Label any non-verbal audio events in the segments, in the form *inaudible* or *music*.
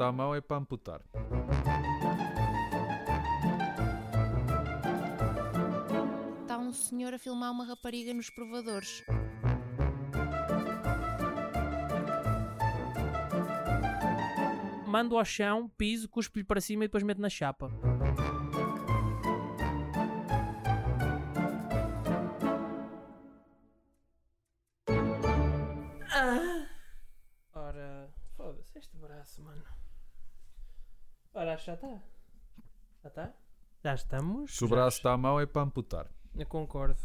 está à mão é para amputar. Está um senhor a filmar uma rapariga nos provadores. Mando ao chão, piso, cuspo-lhe para cima e depois meto na chapa. Ora, acho que já está. Já está? Já estamos. Se o braço está à mão é para amputar. Eu concordo.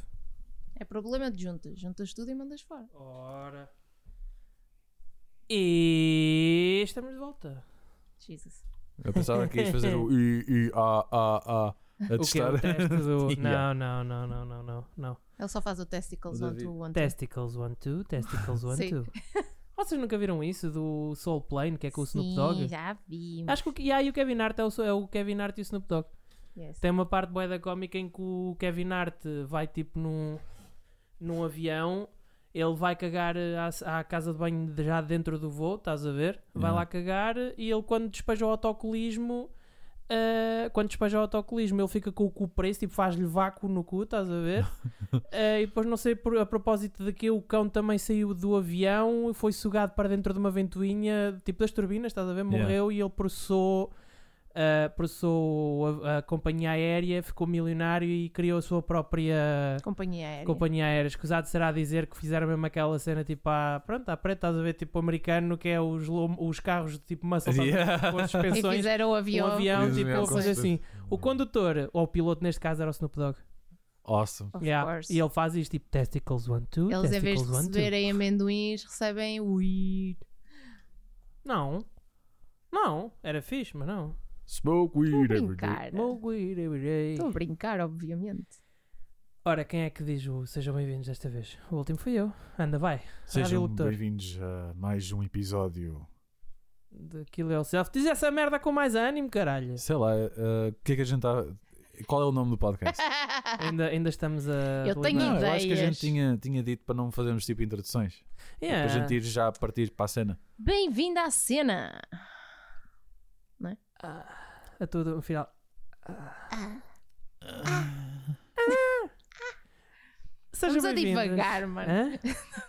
É problema de juntas. Juntas tudo e mandas fora. Ora. E estamos de volta. Jesus. Eu pensava que ias fazer o *laughs* I, I, A, A, A a O que é testar. o teste do. *laughs* Não, não, não, não, não, não, não. Ele só faz o testicles O 1, David. 2, 1, 2. Testicles 1, 2, Testicles 1, *laughs* Sim. 2. Vocês nunca viram isso do Soul Plane, que é com o Snoop Dogg? Sim, já vi. Acho que o, yeah, e o Kevin Hart é o, é o Kevin Hart e o Snoop Dogg. Yes. Tem uma parte boa da cómica em que o Kevin Hart vai tipo num, num avião, ele vai cagar eh, à, à casa de banho já dentro do voo, estás a ver? Vai Yeah. lá cagar e ele quando despeja o autocolismo, eh, quando despeja o autocolismo, ele fica com o cu preso, tipo faz-lhe vácuo no cu, estás a ver? *laughs* Eh, e depois não sei por- a propósito de que o cão também saiu do avião e foi sugado para dentro de uma ventoinha, tipo das turbinas, estás a ver? Yeah. Morreu e ele processou Uh, processou a, a companhia aérea, ficou milionário e criou a sua própria Companhia aérea. companhia aérea. Escusado será dizer que fizeram mesmo aquela cena tipo à, pronto, à preta, estás a ver, tipo americano, que é os, os carros de tipo muscle Yeah. com as *laughs* E suspensões. fizeram o avião. Um avião, Fizeram tipo, a com fazer certeza. assim. O condutor, ou o piloto neste caso, era o Snoop Dogg. Awesome. Yeah. E ele faz isto tipo testicles one, two, Eles, em vez de testicles one, two. receberem amendoins, recebem weed. Não, não, era fixe, mas não. Smoke weed every day. brincar. Smoke weed every day. Estou a brincar, obviamente. Ora, quem é que diz o sejam bem-vindos desta vez? O último fui eu. Anda, vai. Rádio Sejam Locutor. bem-vindos a mais um episódio. Daquilo é o self. Diz essa merda com mais ânimo, caralho. Sei lá, eh, o que é que a gente está. Qual é o nome do podcast? *laughs* Ainda, ainda estamos a. Eu tenho. Não, eu acho que a ideias. gente tinha, tinha dito para não fazermos tipo introduções. Yeah. Para a gente ir já partir para a cena. Bem-vindo à cena! A tudo, no final. Seja Vamos a bem-vindos. divagar, mano. Hã?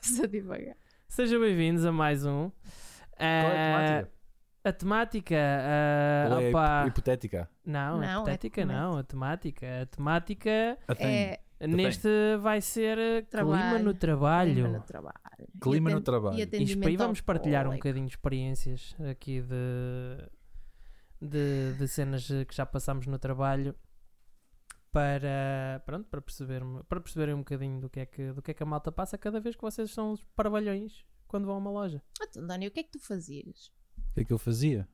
Vamos a divagar. Sejam bem-vindos a mais um. Qual é a Ah, temática? A temática. ah, Qual é a hip- hipotética? Não, Não, a é hipotética comédia. não. A temática. A temática. A. É Neste vai ser ah, clima Trabalho. no trabalho. clima no trabalho. Clima E no trabalho. E E vamos partilhar um bocadinho de experiências aqui de, de, de cenas que já passámos no trabalho para, pronto, para, perceber, para perceberem um bocadinho do que, é que, do que é que a malta passa cada vez que vocês são os parvalhões quando vão a uma loja. Então, Dani, o que é que tu fazias? O que é que eu fazia?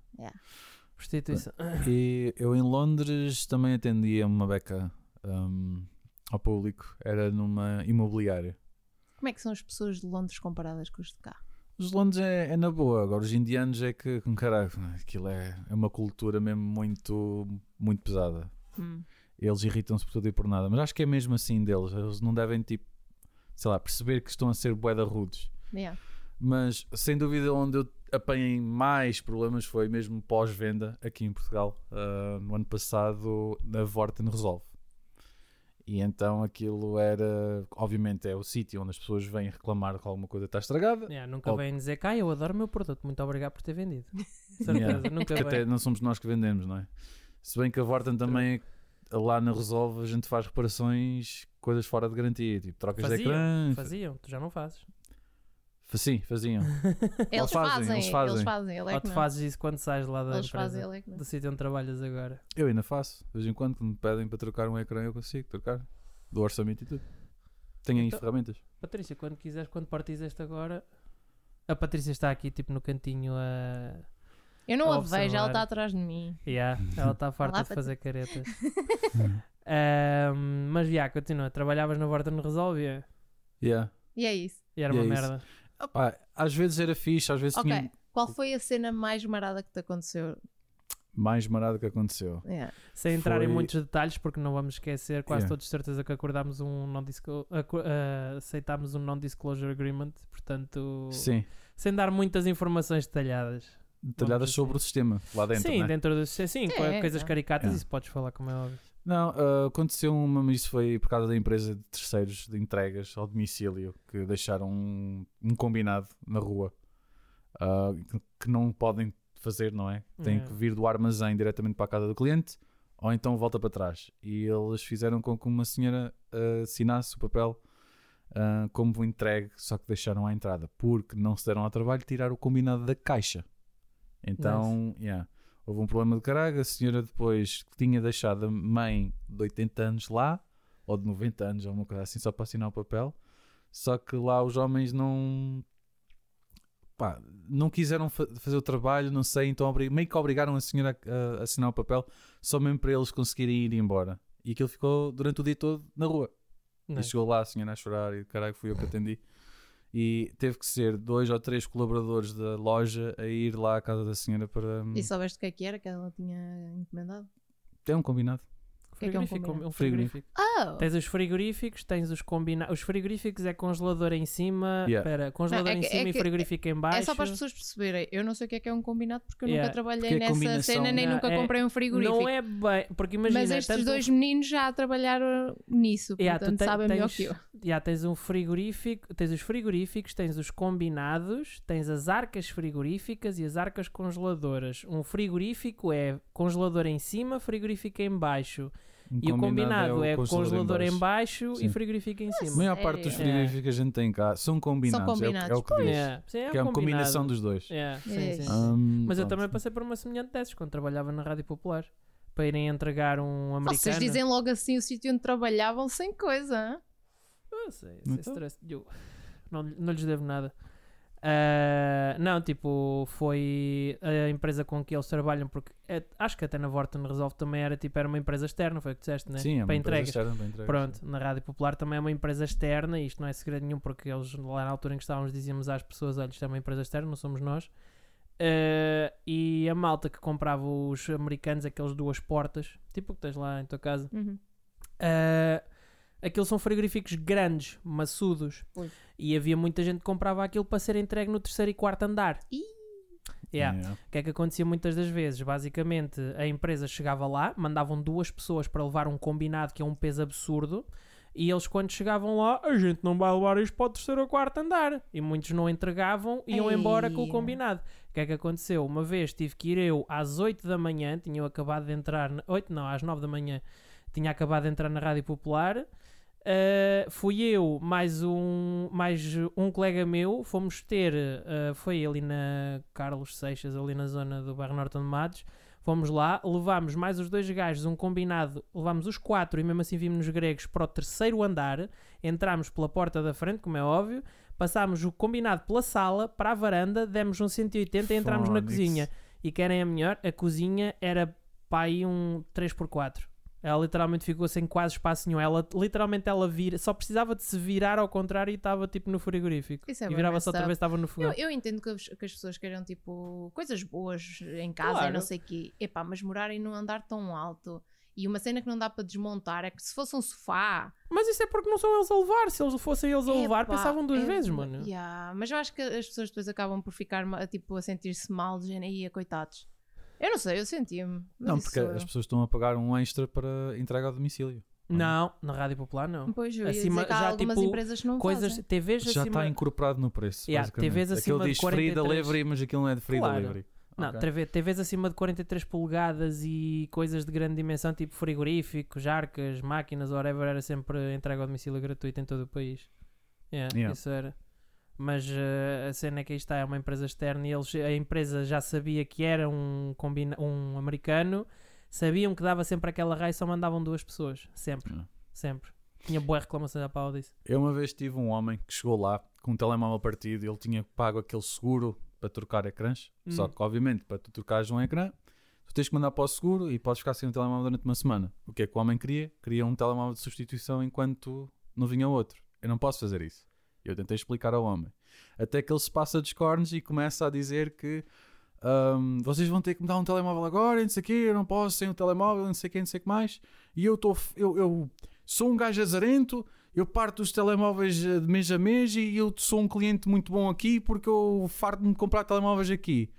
Prostituição. E eu em Londres também atendia uma beca hum, ao público. Era numa imobiliária. Como é que são as pessoas de Londres comparadas com os de cá? Os Londres é, é na boa, agora os indianos é que, com caralho, aquilo é, é uma cultura mesmo muito, muito pesada. Hum. Eles irritam-se por tudo e por nada, mas acho que é mesmo assim deles. Eles não devem, tipo, sei lá, perceber que estão a ser boeda rudes. Yeah. Mas sem dúvida, onde eu apanhei mais problemas foi mesmo pós-venda aqui em Portugal. Ah, no ano passado, na Vorten Resolve. E então aquilo era, obviamente, é o sítio onde as pessoas vêm reclamar que alguma coisa está estragada. Yeah, nunca Oh. vêm dizer cá, eu adoro o meu produto, muito obrigado por ter vendido. *laughs* Yeah. nunca até vem. não somos nós que vendemos, não é? Se bem que a Vorten também, lá na Resolve, a gente faz reparações, coisas fora de garantia, tipo trocas de Faziam, ecrã. Faziam, tu já não fazes. Sim, faziam. *laughs* Eles fazem, fazem, eles fazem. eles fazem, ele é Ou que tu não. fazes isso quando sais lá da Eles fazem, empresa, ele é que não. do sítio onde trabalhas agora. Eu ainda faço. De vez em quando, quando me pedem para trocar um ecrã, eu consigo trocar. Do orçamento e tudo. Tenho aí Então- ferramentas. Patrícia, quando quiseres, quando partires este agora, a Patrícia está aqui tipo no cantinho a. Eu não a Observar. vejo, ela está atrás de mim. Yeah, ela está farta Olá, de fazer caretas. *laughs* Ahm, mas já, continua. Trabalhavas na Vorta no Resolvia Yeah. E é isso. e era E uma é isso. Pá, às vezes era fixe, às vezes Ok. tinha Qual foi a cena mais marada que te aconteceu? mais marado que aconteceu. Yeah. Sem entrar em Foi- muitos detalhes, porque não vamos esquecer, quase Yeah. todos de certeza que acordámos um non uh, aceitámos um non-disclosure agreement, portanto, Sim. sem dar muitas informações detalhadas. detalhadas assim. sobre o sistema lá dentro. sim, né? dentro do sim, sim, É, coisas é. caricatas, É. isso podes falar como é óbvio. Não, ah, aconteceu uma, mas isso foi por causa da empresa de terceiros de entregas ao domicílio que deixaram um, um combinado na rua ah, que, não podem fazer, não é? Tem É. que vir do armazém diretamente para a casa do cliente ou então volta para trás. E eles fizeram com que uma senhora ah, assinasse o papel ah, como entregue, só que deixaram à entrada porque não se deram ao trabalho de tirar o combinado da caixa. Então, yeah, houve um problema de caralho. A senhora depois tinha deixado a mãe de 80 anos lá, ou de 90 anos, ou uma coisa assim, só para assinar o papel. Só que lá os homens não. pá, não quiseram fa- fazer o trabalho, não sei, então meio que obrigaram a senhora a, a assinar o papel só mesmo para eles conseguirem ir embora. E aquilo ficou durante o dia todo na rua. Não E é? chegou lá a senhora a chorar e caralho, fui eu que atendi. E teve que ser dois ou três colaboradores da loja a ir lá à casa da senhora para. E soubeste o que é que era que ela tinha encomendado? Tem um combinado. Que é que é um Frigorífico, combinado? um frigorífico. Oh! Tens os frigoríficos, tens os combinados. Os frigoríficos é congelador em cima. Yeah. Congelador Não, é em que- cima é e frigorífico em baixo. É só para as pessoas perceberem. Eu não sei o que é que é um combinado porque eu Yeah. nunca trabalhei é nessa combinação- cena nem Yeah, nunca é- comprei um frigorífico. Não é bem, porque imagina, Mas estes tanto dois meninos já trabalharam nisso, Yeah, portanto te- sabem melhor que eu. Já tens um frigorífico, tens os frigoríficos, tens os combinados, tens as arcas frigoríficas e as arcas congeladoras. Um frigorífico é congelador em cima, frigorífico em baixo. Um e o combinado é, o congelador em baixo, Sim. e frigorífico em A cima. maior parte dos Sério? frigoríficos que a gente tem cá são combinados. é o- combinados, É, o que diz. Yeah. Sim, é, Que é um uma combinação dos dois. Yeah, sim, É. Hum, Mas eu pronto. também passei por uma semelhante dessas quando trabalhava na Rádio Popular para irem entregar um americano. Vocês dizem logo assim o sítio onde trabalhavam sem coisa. sei, sei Então? stress. Eu não, não lhes devo nada. Ah, não, tipo, foi a empresa com que eles trabalham, porque é- acho que até na Vorten Resolve também era tipo, era uma empresa externa, foi o que disseste, né? Sim, é uma para entregas. externa para entregas. Pronto, na Rádio Popular também é uma empresa externa, e isto não é segredo nenhum, porque eles lá na altura em que estávamos dizíamos às pessoas: olha, isto é uma empresa externa, não somos nós. Ah, e a malta que comprava os americanos, aqueles duas portas, tipo o que tens lá em tua casa, Uhum. Uh, aqueles são frigoríficos grandes, maçudos. Pois. E havia muita gente que comprava aquilo para ser entregue no terceiro e quarto andar. Ih. Yeah. Yeah. O que é que acontecia muitas das vezes? Basicamente, a empresa chegava lá, mandavam duas pessoas para levar um combinado que é um peso absurdo. E eles, quando chegavam lá, a gente não vai levar isto para o terceiro ou quarto andar. E muitos não entregavam e iam Ei. embora com o combinado. O que é que aconteceu? Uma vez tive que ir eu às 8 da manhã, tinha acabado de entrar. na- 8 não, às 9 da manhã, tinha acabado de entrar na Rádio Popular. Uh, fui eu, mais um, mais um colega meu, fomos ter, uh, foi ali na Carlos Seixas, ali na zona do bairro Norton de Matos. Fomos lá, levámos mais os dois gajos, um combinado, levámos os quatro e mesmo assim vimos nos gregos para o terceiro andar. Entramos pela porta da frente, como é óbvio, passámos o combinado pela sala para a varanda, demos um 180 e entramos na cozinha. E querem a melhor? A cozinha era para aí um 3x4. Ela literalmente ficou sem quase espaço nenhum. Ela literalmente ela vira, só precisava de se virar ao contrário e estava tipo no frigorífico. Isso é e virava-se outra vez estava no fogão. Eu, eu entendo que as, que as pessoas queiram tipo coisas boas em casa e Claro. não sei o quê. Epá, mas morarem num andar tão alto e uma cena que não dá para desmontar é que se fosse um sofá. Mas isso é porque não são eles a levar. Se eles fossem eles a levar, epá, pensavam duas é- vezes, mano. Yeah, Mas eu acho que as pessoas depois acabam por ficar tipo, a sentir-se mal de género, "Ia, coitados. Eu não sei, eu sentia-me. mas Não, porque as pessoas estão a pagar um extra para entrega ao domicílio. Não, na Rádio Popular não. Pois, eu ia acima- dizer que há já, algumas tipo, empresas que não Coisas, fazem. TVs Já acima... está incorporado no preço. Yeah. TVs acima Aquilo de diz free 43. delivery, mas aquilo não é de free Claro. delivery. Não, Ok. TV TVs acima de 43 polegadas e coisas de grande dimensão, tipo frigoríficos, arcas, máquinas, whatever, era sempre entrega ao domicílio gratuito em todo o país. Yeah, Yeah. Isso era. Mas eh, a cena é que aí está, é uma empresa externa e eles, a empresa já sabia que era um, combina, um americano, sabiam que dava sempre aquela raia e só mandavam duas pessoas. Sempre, sempre. Tinha boa reclamação da pau disso. Eu uma vez tive um homem que chegou lá com um telemóvel partido e ele tinha pago aquele seguro para trocar ecrãs. Só Hum. que, obviamente, para tu trocares um ecrã, tu tens que mandar para o seguro e podes ficar sem o telemóvel durante uma semana. O que é que o homem queria? Queria um telemóvel de substituição enquanto não vinha outro. Eu não posso fazer isso. Eu tentei explicar ao homem. Até que ele se passa dos cornos e começa a dizer que ahm, vocês vão ter que me dar um telemóvel agora, não sei o quê, eu não posso sem o telemóvel, não sei o quê, não sei o que mais. E eu, tô, eu, eu sou um gajo azarento, eu parto os telemóveis eh, de mês a mês e eu sou um cliente muito bom aqui porque eu farto-me de comprar telemóveis aqui.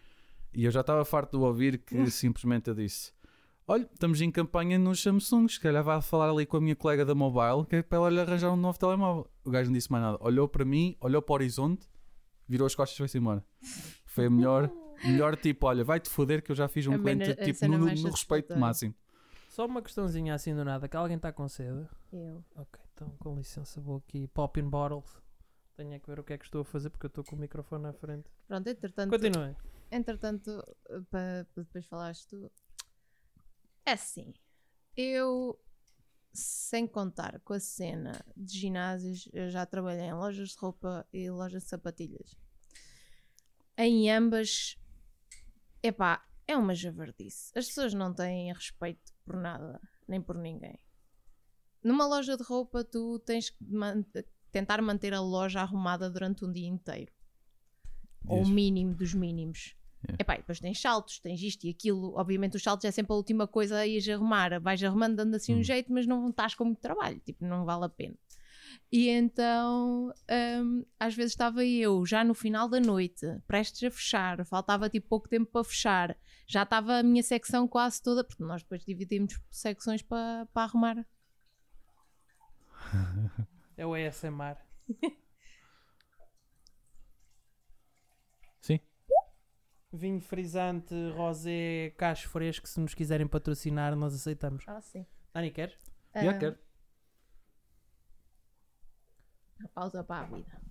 E eu já estava farto de ouvir que simplesmente eu disse: Olha, estamos em campanha nos Samsung, se calhar vai falar ali com a minha colega da mobile que é para ela lhe arranjar um novo telemóvel. O gajo não disse mais nada. Olhou para mim, olhou para o horizonte, virou as costas e foi-se embora. Foi a melhor, *laughs* melhor tipo: olha, vai-te foder que eu já fiz um A cliente tipo, no, no respeito máximo. Só uma questãozinha assim do nada, que alguém está com sede. Eu. Ok, então com licença vou aqui popping bottles. Tenho é que ver o que é que estou a fazer porque eu estou com o microfone à frente. Pronto, entretanto, Continuem. entretanto para depois falares tu. É assim, eu, sem contar com a cena de ginásios, eu já trabalhei em lojas de roupa e lojas de sapatilhas. Em ambas, epá, é uma javardice. As pessoas não têm respeito por nada, nem por ninguém. Numa loja de roupa, tu tens que man- tentar manter a loja arrumada durante um dia inteiro ou o mínimo dos mínimos. Yeah. Epá, depois tens saltos, tens isto e aquilo. Obviamente, os saltos é sempre a última coisa a ires arrumar. Vais arrumando, dando assim um Hum. jeito, mas não estás com muito trabalho, tipo, não vale a pena. E então, hum, às vezes estava eu já no final da noite, prestes a fechar, faltava tipo pouco tempo para fechar, já estava a minha secção quase toda, porque nós depois dividimos secções para para arrumar. É o ASMR. *laughs* Sim. Vinho frisante, rosé, cacho fresco. Se nos quiserem patrocinar, nós aceitamos. Ah, sim. Dani, queres? Yeah, Ah, quero. pausa para a vida.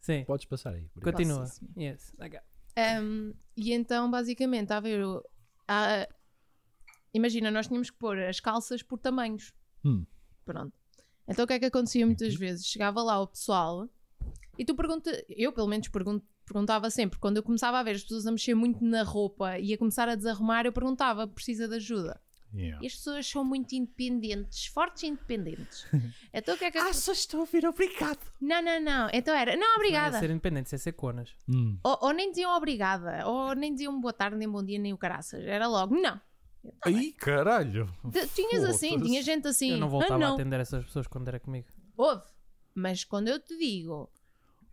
Sim. Podes passar aí. obrigado. Continua. Posso, sim, Yes. ok. Um, e então, basicamente, estava eu. a- imagina, nós tínhamos que pôr as calças por tamanhos. Hum. Pronto. Então, o que é que acontecia muitas vezes? Chegava lá o pessoal e tu pergunta, eu pelo menos pergun- perguntava sempre, quando eu começava a ver as pessoas a mexer muito na roupa e a começar a desarrumar, eu perguntava: precisa de ajuda? Yeah. E as pessoas são muito independentes, fortes e independentes. *laughs* então, o que é que. só estou a ouvir, obrigado. Não, não, não. Então era: não, Não é obrigada. ser independente, é ser conas. Hum. Ou, ou nem diziam obrigada, ou nem diziam boa tarde, nem bom dia, nem o caraças. Era logo, não. "Tá bem." Ai, caralho. T- Tinhas assim, tinha gente assim. eu não "Ah, voltava a não." atender essas pessoas quando era comigo. Houve. Mas quando eu te digo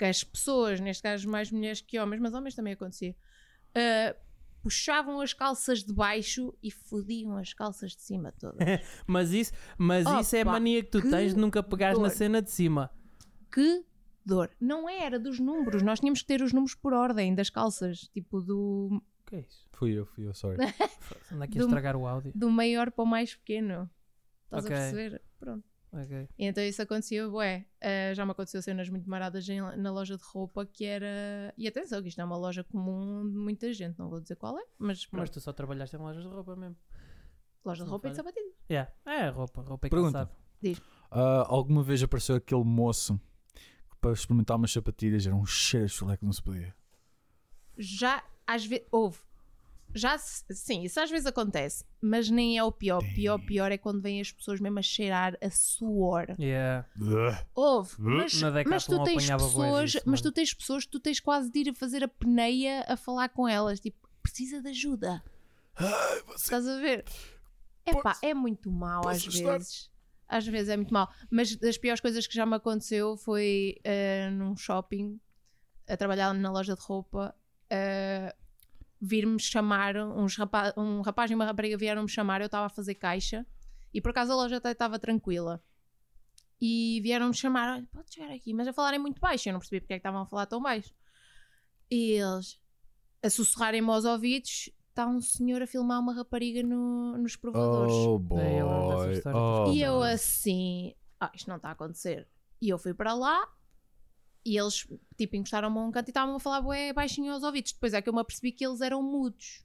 que as pessoas, neste caso mais mulheres que homens, mas homens também acontecia, ah, puxavam as calças de baixo e fodiam as calças de cima todas. *laughs* Mas isso, mas Opa, isso é a mania que tu que tens de nunca pegares na dor. cena de cima. que dor. Não é, era dos números. Nós tínhamos que ter os números por ordem das calças. Tipo, do, O que é isso? Fui eu, fui eu, sorry. Anda aqui a Do- estragar o áudio. do maior para o mais pequeno. Estás Ok. a perceber? Pronto. Ok. E então isso acontecia, bué. Ah, já me aconteceu cenas muito maradas em- na loja de roupa que era. E atenção, que isto é uma loja comum de muita gente, não vou dizer qual é, mas, Mas pronto. tu só trabalhaste em lojas de roupa mesmo. loja de roupa e de sapatilha. Yeah. É, roupa, roupa e Pergunta. calçado. Ah, alguma vez apareceu aquele moço que para experimentar umas sapatilhas era um cheiro de que não se podia. Já às vezes. Houve. Já sim, isso às vezes acontece, mas nem é o pior. Pior, pior é quando vêm as pessoas mesmo a cheirar a suor. Yeah. Houve, mas, mas tu tens pessoas, disso, mas mano. tu tens pessoas que tu tens quase de ir a fazer a peneia a falar com elas, tipo, precisa de ajuda. Ai, você... Estás a ver? Epá, é muito mau às ajudar? vezes. Às vezes é muito mau. Mas das piores coisas que já me aconteceu foi eh, num shopping, a trabalhar na loja de roupa, eh, vir-me chamar, uns rapa um rapaz e uma rapariga vieram-me chamar, eu estava a fazer caixa e por acaso a loja até estava tranquila. E vieram-me chamar, olha, pode chegar aqui, mas a falarem muito baixo, eu não percebi porque é que estavam a falar tão baixo. E eles a sussurrarem-me aos ouvidos, está um senhor a filmar uma rapariga no- nos provadores. Oh boy. Eu. Oh, E eu assim, ah, isto não está a acontecer. E eu fui para lá e eles, tipo, encostaram-me a um canto e estavam a falar bué baixinho aos ouvidos. Depois é que eu me apercebi que eles eram mudos.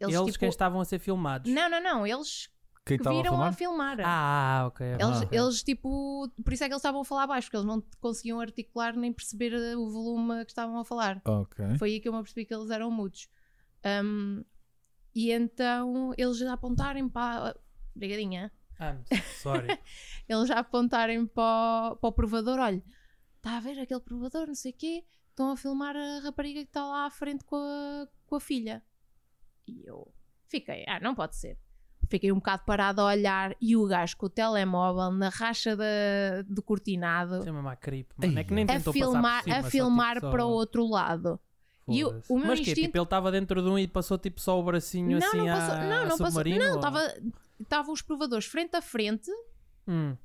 Eles, tipo, quem estavam a ser filmados. Não, não, não. Eles que a viram filmar? a filmar. Ah, ok. Eles, ok. eles, tipo, por isso é que eles estavam a falar baixo, porque eles não conseguiam articular nem perceber eh, o volume que estavam a falar. Ok. Foi aí que eu me apercebi que eles eram mudos. Um, e então eles já apontarem para. Brigadinha. I'm sorry. *laughs* Eles já apontarem para, o- para o provador: olha, está a ver aquele provador, não sei o quê, estão a filmar a rapariga que está lá à frente com a, com a filha. E eu fiquei: ah, não pode ser. Fiquei um bocado parado a olhar e o gajo com o telemóvel na racha da, do cortinado Chama-me a creep, mano. É que nem a tentou filmar, passar por cima, a só, filmar tipo, só- para o outro lado. E o- o meu Mas que instinto- tipo, ele estava dentro de um e passou tipo só o bracinho não, assim não passou, à, não, não passou, submarino? não, ou- estava estavam os provadores frente a frente Hum.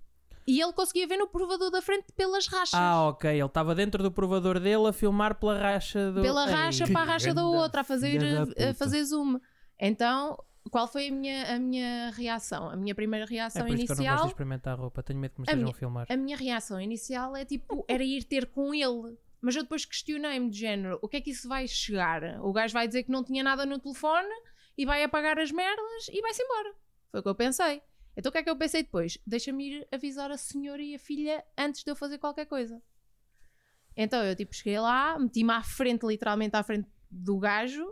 e ele conseguia ver no provador da frente pelas rachas. Ah, ok. Ele estava dentro do provador dele a filmar pela racha do. pela Ei, racha que para a racha da outra, a fazer, a puta. fazer zoom. Então, qual foi a minha, a minha reação? A minha primeira É reação por isso que eu não gosto de inicial. experimentar roupa. Tenho medo que me A estejam minha- a filmar. A minha reação inicial é tipo, *laughs* era ir ter com ele. Mas eu depois questionei-me de género, o que é que isso vai chegar? O gajo vai dizer que não tinha nada no telefone e vai apagar as merdas e vai-se embora. Foi o que eu pensei. Então o que é que eu pensei depois? Deixa-me ir avisar a senhora e a filha antes de eu fazer qualquer coisa. Então eu tipo cheguei lá, meti-me à frente, literalmente à frente do gajo,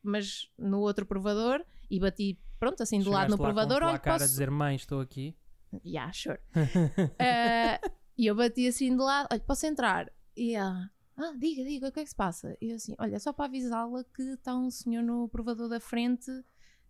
mas no outro provador e bati, pronto, assim do lado no lá com provador. tua Olha, cara a posso... dizer mãe, estou aqui. Yeah, sure. Eh, *laughs* e eu bati assim de lado, olha, posso entrar? E ela, ah, diga, diga, o que é que se passa? E eu assim, olha, é só para avisá-la que está um senhor no provador da frente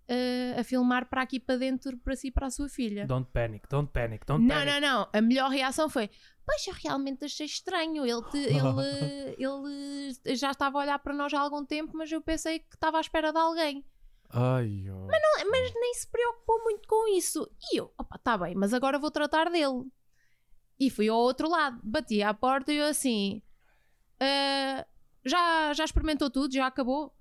eh, a filmar para aqui para dentro, para si para a sua filha. Don't panic, don't panic, don't Não, panic. não, não. A melhor reação foi: Pois eu realmente achei estranho. Ele, te- ele, *laughs* ele já estava a olhar para nós há algum tempo, mas eu pensei que estava à espera de alguém. Ai, ó. Mas nem se preocupou muito com isso. E eu, opa, tá bem, mas agora vou tratar dele. E fui ao outro lado, bati à porta e eu assim: "Ah, já, já experimentou tudo? Já acabou?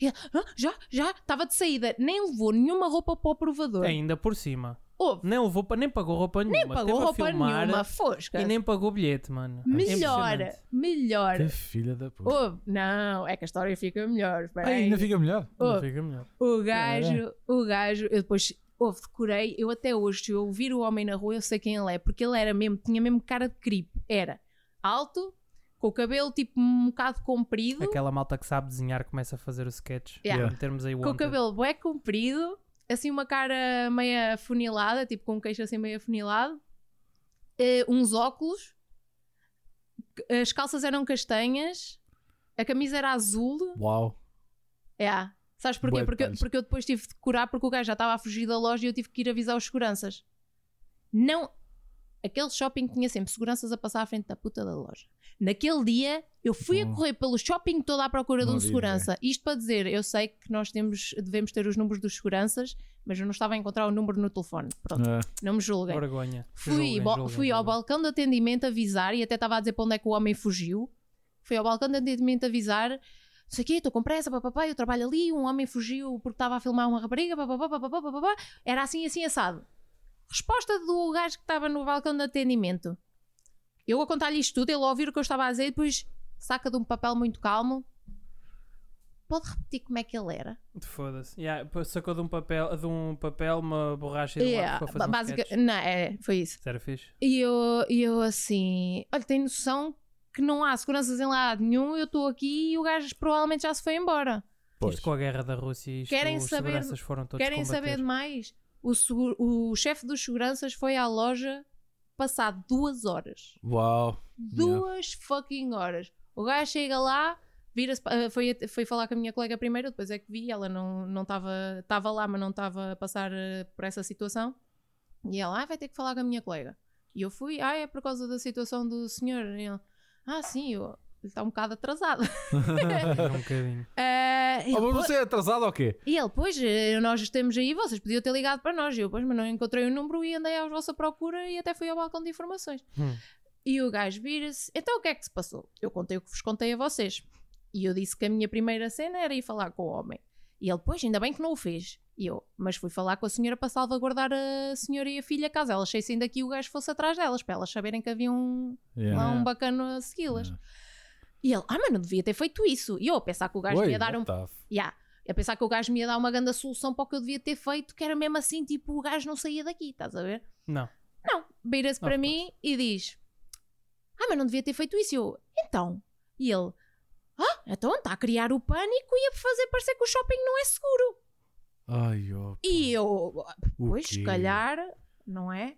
E ele, "Ah, já, já, estava de saída, nem levou nenhuma roupa para o provador. Ainda por cima. Houve, Nem, levou, pa- nem pagou roupa nenhuma. nem pagou Teve a roupa filmar nenhuma, fosca. E nem pagou bilhete, mano. É Melhor, impressionante. melhor. Que filha da puta. Houve, não, é que a história fica melhor. espera Ai, aí. ainda fica melhor. Não Houve. fica melhor. O gajo, o gajo, eu depois houve, decorei, eu até hoje, se eu ouvir o homem na rua, eu sei quem ele é, porque ele era mesmo, tinha mesmo cara de creep. Era alto, com o cabelo tipo um bocado comprido, Aquela malta que sabe desenhar começa a fazer o sketch. Yeah. Em termos aí com o cabelo bué comprido, assim uma cara meio afunilada, tipo com um queixo assim meio afunilado, eh, uns óculos, as calças eram castanhas, a camisa era azul, Uau. É. Sabes porquê? Porque, detalhes. porque eu depois tive de curar porque o gajo já estava a fugir da loja e eu tive que ir avisar os seguranças. Não. Aquele shopping tinha sempre seguranças a passar à frente da puta da loja. Naquele dia, eu fui a Hum. correr pelo shopping todo à procura de um segurança. Isto para dizer, eu sei que nós temos, devemos ter os números dos seguranças, mas eu não estava a encontrar o número no telefone. Pronto, Ah, não me julguem. Vergonha. Fui, Julguem, bo- julguem, fui ao julguem. balcão de atendimento avisar e até estava a dizer para onde é que o homem fugiu. Fui ao balcão de atendimento avisar. Não sei o quê, estou com pressa, papapá, eu trabalho ali, um homem fugiu porque estava a filmar uma rapariga, papapá, papapá, papapá. Era assim, assim, assado. Resposta do gajo que estava no balcão de atendimento. Eu a contar-lhe isto tudo, ele a ouvir o que eu estava a dizer e depois saca de um papel muito calmo. Pode repetir como é que ele era? Foda-se. Yeah, sacou de um papel, de um papel uma borracha e de um Yeah, para fazer um basica- sketch. Não, é, foi isso. Sério, fixe? E eu, e eu assim, olha, tem noção que não há seguranças em lado nenhum, eu estou aqui e o gajo provavelmente já se foi embora. pois. Isto com a guerra da Rússia, isto, Querem os saber- seguranças foram todos Querem combater. saber de mais? O, o chefe dos seguranças foi à loja passado duas horas. Uau. Duas fucking horas. O gajo chega lá, vira-se, pa- ah, foi, foi falar com a minha colega primeiro, depois é que vi, ela não não estava estava lá, mas não estava a passar eh, por essa situação. E ela, ah, vai ter que falar com a minha colega. E eu fui, ah, é por causa da situação do senhor. E ele, ah, sim, eu, ele está um bocado atrasado. *laughs* É um bocadinho. Ah, *laughs* ele, Oh, você é atrasado ou quê? E ele, pois, eh, nós estamos aí, vocês podiam ter ligado para nós. E eu, pois, mas não encontrei o número e andei à vossa procura e até fui ao balcão de informações. Hum. E o gajo vira-se, então o que é que se passou? Eu contei o que vos contei a vocês. E eu disse que a minha primeira cena era ir falar com o homem. E ele, pois, ainda bem que não o fez. E eu, mas fui falar com a senhora para salvaguardar a senhora e a filha, caso elas cheissem daqui e o gajo fosse atrás delas, para elas saberem que havia um, Yeah. lá um bacano a segui-las. Yeah. E ele, ah, mas não devia ter feito isso. E eu a pensar que o gajo Oi, me ia dar um Yeah. A pensar que o gajo me ia dar uma grande solução para o que eu devia ter feito, que era mesmo assim, tipo, o gajo não saía daqui, estás a ver? Não. Não, vira-se para mim e diz: Ah, mas não devia ter feito isso. E eu, então. E ele: Ah, então está a criar o pânico e a fazer parecer que o shopping não é seguro. Ai, ó. E eu, pois, se calhar, não é?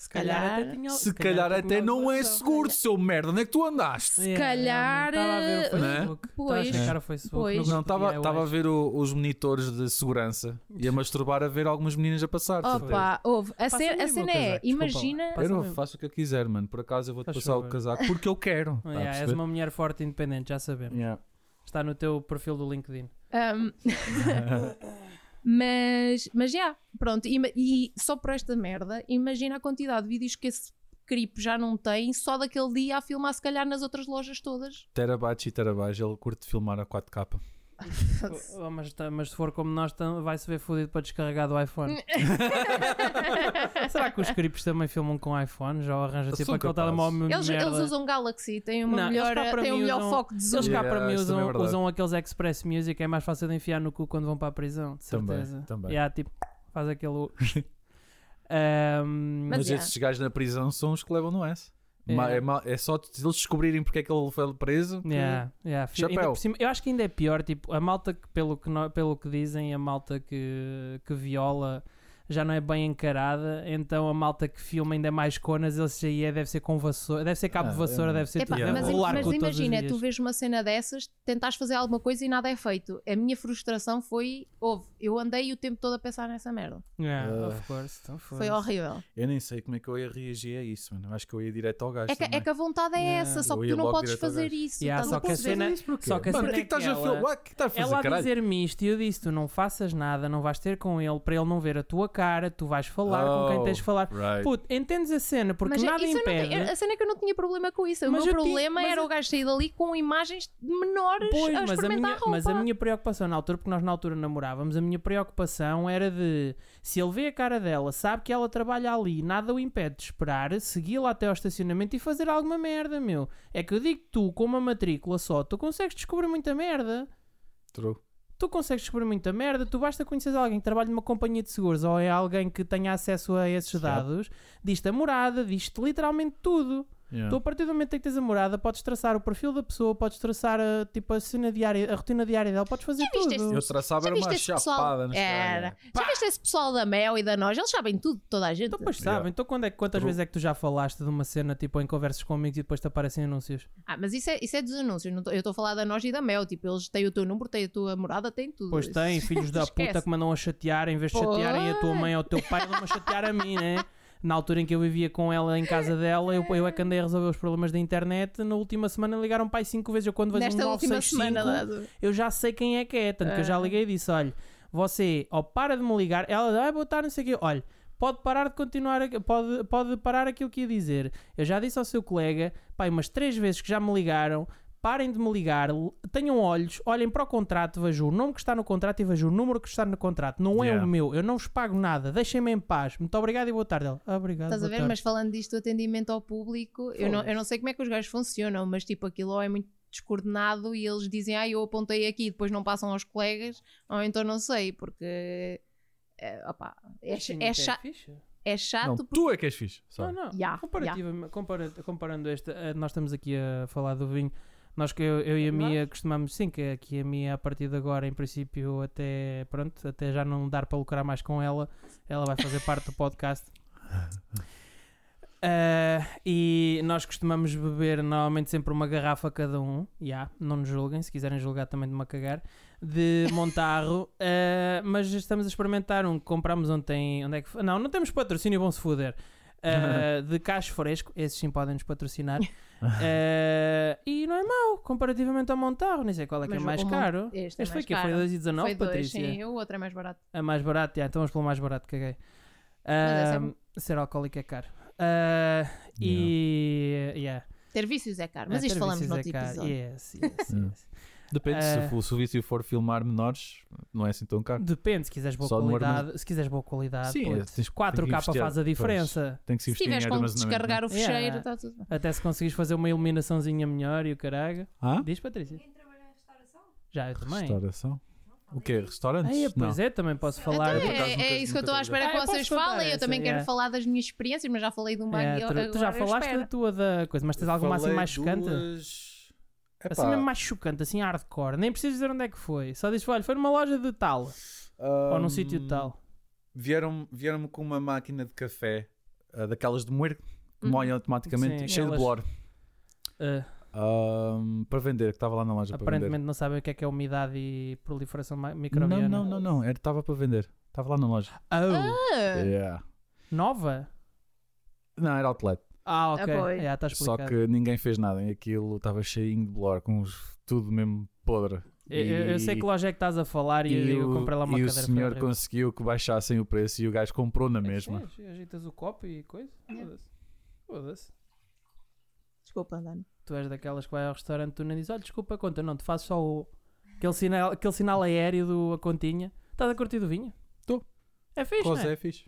Se calhar- até tinha Se calhar até tinha não é seguro, seu merda. Onde é que tu andaste? Se calhar, Estava a ver o eh, Facebook. Estava a pois, checar o Facebook. pois. no grupo Não, de estava estava a ver o- os monitores de segurança e a masturbar a ver algumas meninas a passar. Opa, houve. A, ce- a cena é, imagina. Eu não faço o que eu quiser, mano. Por acaso eu vou-te Faz passar o casaco porque eu quero. *laughs* Tá a yeah, és uma mulher forte e independente, já sabemos. Yeah. Está no teu perfil do LinkedIn. Um, *laughs* *laughs* mas, mas já, pronto. E, e só por esta merda, imagina a quantidade de vídeos que esse creep já não tem só daquele dia a filmar, se calhar, nas outras lojas todas. Terabytes e terabytes, ele curte filmar a 4K. *laughs* Oh, mas, tá- mas se for como nós, vai-se ver fodido para descarregar do iPhone. *laughs* Será que os creeps também filmam com iPhone? Já arranja tipo aquele telemóvel Eles, merda. eles usam Galaxy, têm, uma Não, melhor, têm um melhor usam- foco de zoom. Eles cá Yeah, para mim também é usam, usam aqueles Express Music, é mais fácil de enfiar no cu quando vão para a prisão, de Também, certeza. também. Yeah, tipo, faz aquele. *laughs* Ahm, Mas Mas esses gajos na prisão são os que levam no S. É. É, é só se eles descobrirem porque é que ele foi preso. Yeah, yeah. Chapéu. cima- eu acho que ainda é pior, tipo, a malta que, pelo que, pelo que dizem, a malta que, que viola já não é bem encarada, então a malta que filma ainda é mais conas, eles aí é, deve ser com vassoura, deve ser cabo Ah, de vassoura, é- deve ser Epá, tudo. Mas, rolar mas imagina, tu vês uma cena dessas, tentares fazer alguma coisa e nada é feito. A minha frustração foi, houve, eu andei o tempo todo a pensar nessa merda. Yeah, Ah. of course, então Foi foda-se. horrível. Eu nem sei como é que eu ia reagir a isso, mano. Acho que eu ia direto ao gajo. É que, é que a vontade é Yeah. essa, só que tu não podes ao fazer isso. Yeah, só que a cena- só que a Mano, cena o que é que estás a que ela- fazer, Ela a dizer-me isto e eu disse: tu não faças nada, não vais ter com ele para ele não ver a tua cara, tu vais falar com quem Oh, tens de falar. right. Puto, entendes a cena, porque Mas nada não impede. tenho- a cena é que eu não tinha problema com isso. O Mas meu tinha- problema era o gajo sair dali com imagens menores Pois, a mas a, minha, a roupa. mas a minha preocupação na altura, porque nós na altura namorávamos, a minha preocupação era de se ele vê a cara dela, sabe que ela trabalha ali, nada o impede de esperar, segui-la até ao estacionamento e fazer alguma merda, meu. É que eu digo que tu, com uma matrícula só, tu consegues descobrir muita merda. True. Tu consegues descobrir muita merda, tu basta conhecer alguém que trabalha numa companhia de seguros ou é alguém que tenha acesso a esses dados, diz-te a morada, diz-te literalmente tudo. Yeah. Tu, a partir do momento em que tens a morada, podes traçar o perfil da pessoa, podes traçar a, tipo, a cena diária, a rotina diária dela, podes fazer tudo. Eu traçava era uma esse pessoal? chapada nas Era. caras. Já viste esse pessoal da Mel e da Nós? Eles sabem tudo, toda a gente. Então, pois Yeah. sabem. Então, quando é, que- quantas True. vezes é que tu já falaste de uma cena tipo em conversas com amigos e depois te aparecem anúncios? Ah, mas isso é, isso é dos anúncios. não tô- eu estou a falar da Nós e da Mel. Tipo, eles têm o teu número, têm a tua morada, têm tudo. Pois tem, filhos *laughs* da puta que mandam a chatear, em vez de chatearem a tua mãe ou o teu pai, mandam a chatear a mim, né? Na altura em que eu vivia com ela em casa dela, eu, eu é que andei a resolver os problemas da internet. Na última semana ligaram pai cinco vezes. Eu quando vejo Nesta um última 965, semana. dado. eu já sei quem é que é. Tanto que eu já Ah. liguei e disse: olha, você, ó, para de me ligar. Ela, ah, boa tarde, não sei o quê. Olha, pode parar de continuar, pode, pode parar aquilo que ia dizer. Eu já disse ao seu colega, pai, umas três vezes que já me ligaram. Parem de me ligar, tenham olhos, olhem para o contrato, vejam o nome que está no contrato e vejam o número que está no contrato. Não é Yeah. o meu, eu não vos pago nada, deixem-me em paz. Muito obrigado e boa tarde. Ela, "Ah, obrigado. Estás a boa ver? tarde." Mas falando disto do atendimento ao público, eu não, eu não sei como é que os gajos funcionam, mas tipo, aquilo ou é muito descoordenado e eles dizem, ah, eu apontei aqui e depois não passam aos colegas, ou então não sei, porque é, opá, é, Assim, é, cha- fixe. é chato Não, porque tu é que és fixe. Não, Só. não. Ya, Comparativamente- compara- comparando esta, eh, nós estamos aqui a falar do vinho. Nós que eu, eu e a Mia costumamos, sim, que aqui a Mia a partir de agora, em princípio, até pronto, até já não dar para lucrar mais com ela, ela vai fazer parte do podcast. *laughs* Ah, e nós costumamos beber normalmente sempre uma garrafa cada um, já, não nos julguem, se quiserem julgar também de uma cagar, de *laughs* Montarro, ah, mas estamos a experimentar um que compramos ontem, onde é que foi? Não, não temos patrocínio, vão se foder. Ah, de cacho fresco, esses sim podem nos patrocinar. *laughs* Ah, e não é mau, comparativamente ao Montarro, nem sei qual é que é Mas mais o Mon- caro. este é Este foi mais que Foi caro. 2,19, foi dois, Patrícia? sim, o outro é mais barato. É mais barato, já, então vamos pelo mais barato, caguei. esse é ser alcoólico é caro. Ah, E. Yeah. Ter vícios é caro, mas Ah, isto falamos é episódio. Yes, yes, *laughs* Hum. yes. Depende, Ah. se o se o vício for filmar menores, não é assim tão caro. Depende, se quiseres boa Só no qualidade. Se quiseres boa qualidade, Sim, é, tens- tem que 4K investir, faz a diferença. Tem que se Se investir em tiveres como armazenamento. descarregar o Yeah. fecheiro, está tudo bem. Até se conseguires fazer uma iluminaçãozinha melhor e o caralho. Ah? Diz, Patrícia. Já, eu também. Restauração? O quê? Restaurantes? Não. pois é, também posso falar. Então, por acaso é, nunca- é isso que eu estou à espera Ah, que eu vocês posso contar falem. Eu essa, também quero yeah. falar das minhas experiências, mas já falei de uma É, aqui. tu, agora tu já eu falaste espero. da tua da coisa, mas tens alguma assim mais chocante? duas- Assim Epá, mesmo mais chocante, assim hardcore. Nem precisas dizer onde é que foi. Só diz, olha, foi numa loja de tal. Ou num sítio de tal. Vieram-me vieram com uma máquina de café, ah, daquelas de moer, que Uhum. moem automaticamente, Sim, cheio de aquelas- blor. Uh, Ahm, para vender, que estava lá na loja para aparentemente não sabem o que é que é umidade e proliferação Não, microbiana. não, não, não. Era- Estava para vender. Estava lá na loja. Oh, Ah, Yeah. nova? Não, era outlet. Ah, ok. Ah, pois. Já está Só que ninguém fez nada. E aquilo estava cheinho de blor, com os, tudo mesmo podre. Eu, eu- eu sei que loja é que estás a falar e, e eu o, comprei lá uma e o cadeira senhor Ferreira. conseguiu que baixassem o preço e o gajo comprou na mesma. É, agitas o copo e coisa. Foda-se. Foda-se. Desculpa, Dani. Tu és daquelas que vai ao restaurante tu nem dizes, olha, desculpa a conta, não, tu fazes só o... aquele, sinal, aquele sinal aéreo do a continha. Estás a curtir do vinho? Tô. É fixe, não é é? fixe.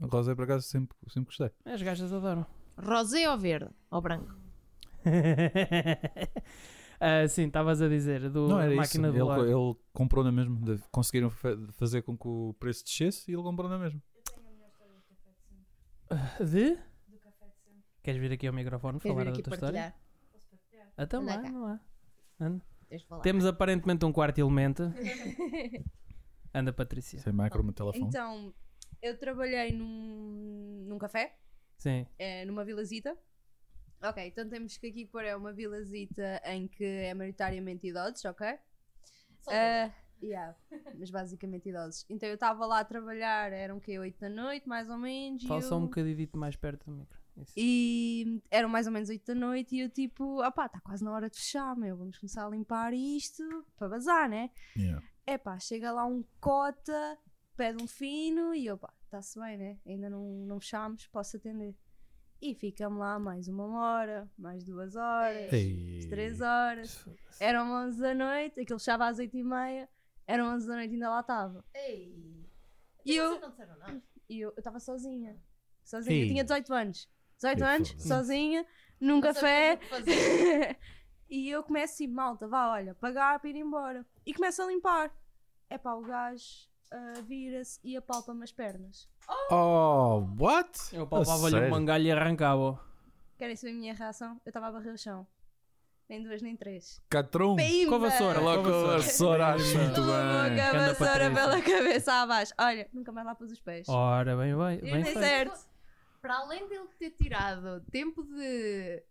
Rosé, por acaso, sempre, sempre gostei. As gajas adoram. Rosé ou verde? Ou branco? *laughs* Ah, sim, estavas a dizer, do Não era isso. máquina Ele, do lado. ele comprou na mesma. De- conseguiram fa- fazer com que o preço descesse e ele comprou na mesma. De? Queres vir aqui ao microfone Queres falar vir da aqui tua história? partilhar? Então Anda lá, cá. não há. Anda. Tens de falar. Temos aparentemente um quarto elemento. *laughs* Anda, Patrícia. Sem macro no telefone. Então, eu trabalhei num, num café, Sim. eh, numa vilazita. Ok, então temos que aqui pôr é uma vilazita em que é maioritariamente idosos, ok? Eh, yeah, mas basicamente idosos. Então eu estava lá a trabalhar, eram o quê? 8 da noite, mais ou menos. Fala só eu- um bocadinho mais perto do micro. Isso. E eram mais ou menos 8 da noite e eu tipo, opá, está quase na hora de fechar, meu, vamos começar a limpar isto para bazar, né? Yeah. Epá, chega lá um cota, pede um fino e eu, pá, está-se bem, né? Ainda não, não fechámos, posso atender. E ficamos lá mais uma hora, mais duas horas, Ei. três horas. Eram 11 da noite, aquilo fechava às 8 e meia, eram 11 da noite e ainda lá estava. Ei. E eu e eu estava sozinha. Sozinha, eu Ei. tinha 18 anos. 18 Ei, anos, foda-se. sozinha, num Não café. fazer. *laughs* e eu começo assim, malta, vá, olha, pagar para ir embora. E começo a limpar. É pá, o gajo ah, vira-se e apalpa-me as pernas. Oh, what? Eu A palpava-lhe um sério? mangalho e arrancava. Querem saber a minha reação? Eu estava a varrer o chão. Nem duas, nem três. Catrum. Pimba! Com a vassoura, Logo com a a vassoura. acho muito bem. a Ganda vassoura Patrícia. pela cabeça abaixo. Olha, nunca mais lá pus os pés. Ora, bem, bem. Bem nem feito. certo. Para além dele ter tirado tempo de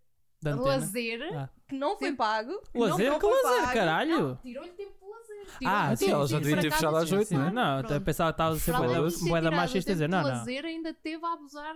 Da antena. lazer, Ah. Que não foi pago. que Lazer? não Que foi lazer, pago. caralho? tirou-lhe tempo. Ah, sim, ela já devia ter fechado às descansar. oito, não é? Não, até Pronto. pensava que estava a ser boeda o machista a dizer, não, não. lazer, ainda teve a abusar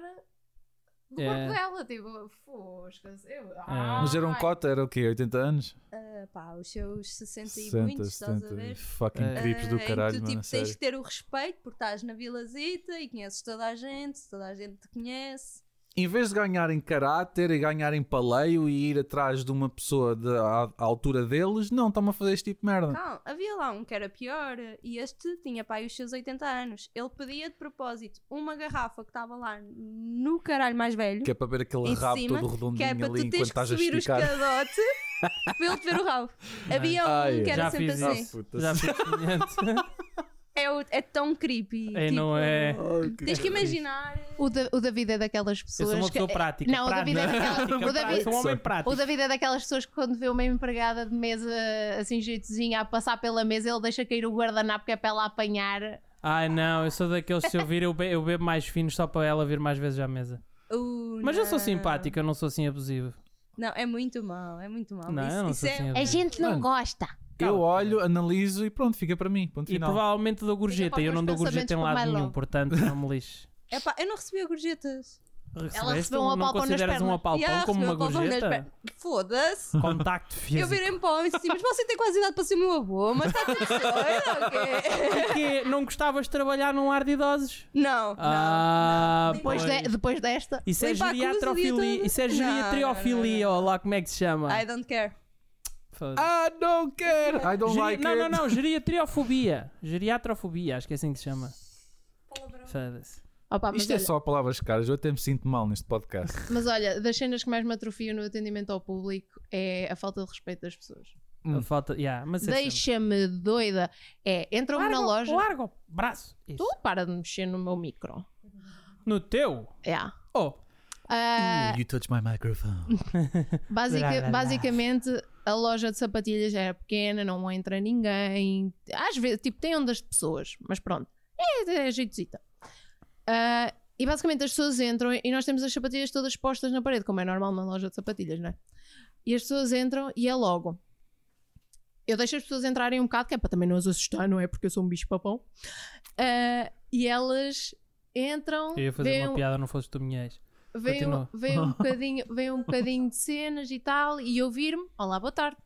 do É. corpo dela. Tipo, foscas. Eu, É. Mas era um cota, era o quê? 80 anos? Ah, pá, os seus 60 e 60, muitos, estás a 70. ver? Fucking É. creeps do Ah, em que caralho, tu, mano. tipo, a sério. tens que ter o respeito porque estás na vilazita e conheces toda a gente, toda a gente te conhece. Em vez de ganharem caráter e ganharem paleio e ir atrás de uma pessoa da à- à altura deles, não, estão a fazer este tipo de merda. Não, havia lá um que era pior e este tinha pai os seus 80 anos. Ele pedia de propósito uma garrafa que estava lá no caralho mais velho, Que é para ver aquele rabo cima, todo que redondinho é para ali tu enquanto que estás a subir o esticar. escadote *laughs* para ele te ver o rabo. Havia um Ai, que era sempre fiz assim. puta, Já fiz *laughs* É, o- é tão creepy. É, não tipo, é? Tens que imaginar. O, Da- o David é daquelas Eu pessoas. sou uma que- pessoa prática. Não, o prática, David é daquela- prática, *laughs* o David-. Sou um homem prático. O David é daquelas pessoas que quando vê uma empregada de mesa assim jeitozinha a passar pela mesa, ele deixa cair o guardanapo que é para ela apanhar. Ai não, eu sou daqueles se eu vir, eu, be- eu bebo mais finos só para ela vir mais vezes à mesa. Uh, Mas eu sou não. simpático, eu não sou assim abusivo. Não, é muito mal, é muito mal. Não, isso, eu não isso sou é... assim A gente não Mano. Eu olho, analiso e pronto, fica para mim. Ponto E final. provavelmente dou gorjeta para e eu não dou gorjeta em lado nenhum, portanto não me lixe. *laughs* Epá, eu não recebia gorjetas. Recebeste? recebeu um não apalpão nas consideras um pernas. apalpão Yeah, como uma gorjeta? pernas. Foda-se. Contacto Eu físico. virei para o homem e disse assim, mas você tem quase idade para ser meu avô, mas está tudo doido, ok? Porquê? Não gostavas de trabalhar num ar de idosos? Não, Ah, Depois, pois. de- depois desta. Isso é geriatrofilia. Isso é Não, geriatriofilia, não, não, ou lá como é que se chama? não. I don't care. Foda-se. I don't care! I don't Geri- like não, it! não, não, *laughs* geriatriofobia. Geriatrofobia, acho que é assim que se chama. Foda-se. Opa, Isto é olha, só palavras caras, eu até me sinto mal neste podcast. *laughs* mas olha, das cenas que mais me atrofiam no atendimento ao público é a falta de respeito das pessoas. Hum. A falta, yeah, mas é. Deixa-me doida. É, entram-me na loja. Larga o braço. Isso. Tu para de mexer no meu micro. No teu? Yeah. Oh, Ah, You touch my microphone. *laughs* basica- basicamente, a loja de sapatilhas era pequena, não entra ninguém. Às vezes, tipo, tem ondas de pessoas, mas pronto. É, é jeitosita. Ah, e basicamente as pessoas entram e nós temos as sapatilhas todas postas na parede, como é normal na loja de sapatilhas, não é? E as pessoas entram e é logo. Eu deixo as pessoas entrarem um bocado, que é para também não as assustar, não é? Porque eu sou um bicho papão. Ah, e elas entram, eu ia fazer uma um- piada, não fosse tu minhas. Veio, Continua. veio, um *laughs* bocadinho, veio um bocadinho de cenas e tal, e ouvir-me, olá, boa tarde.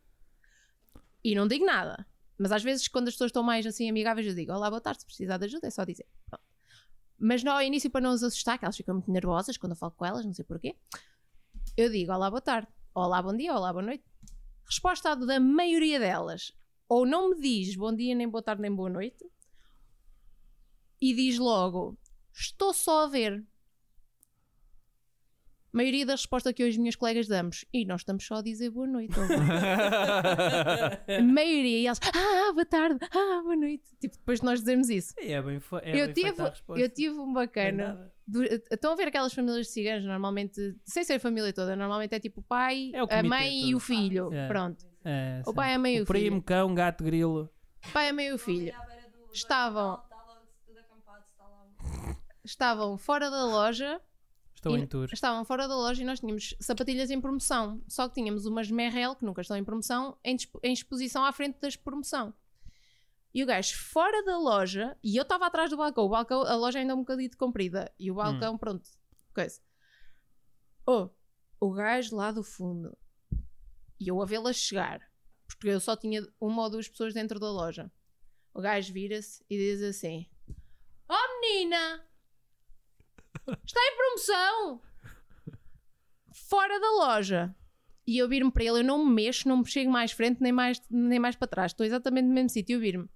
E não digo nada. Mas às vezes, quando as pessoas estão mais assim amigáveis, eu digo: Olá, boa tarde, se precisar de ajuda, é só dizer. Pronto. Mas não ao início, para não as assustar, que elas ficam muito nervosas quando eu falo com elas, não sei porquê, eu digo: Olá, boa tarde, Olá, bom dia, Olá, boa noite. Resposta da maioria delas: ou não me diz bom dia, nem boa tarde, nem boa noite, e diz logo: Estou só a ver. Maioria da resposta que hoje as minhas colegas damos, e nós estamos só a dizer boa noite. *laughs* a maioria, e elas, ah, boa tarde, ah, boa noite. Tipo, depois de nós dizermos isso. É bem, fe- é eu, bem tive, a eu tive um é bacana. do- estão a ver aquelas famílias de ciganos, normalmente, sem ser a família toda, normalmente é tipo o pai, É o a comitê mãe e o filho. É. Pronto. É, O pai, a mãe e o primo, filho. cão, gato, grilo. Pai, a mãe e o filho. Estavam, estavam fora da loja Estou E- em tour. estavam fora da loja e nós tínhamos sapatilhas em promoção. Só que tínhamos umas Merrell, que nunca estão em promoção, em, em exposição à frente das promoção. E o gajo fora da loja, e eu estava atrás do balcão, o balcão, a loja ainda é um bocadinho comprida, e o balcão, pronto, coisa. Oh, o gajo lá do fundo, e eu a vê-la chegar, porque eu só tinha uma ou duas pessoas dentro da loja. O gajo vira-se e diz assim: Oh menina, Está em promoção! Fora da loja. E eu vir-me para ele, eu não me mexo, não me chego mais frente nem mais, nem mais para trás. Estou exatamente no mesmo sítio. Eu vir-me.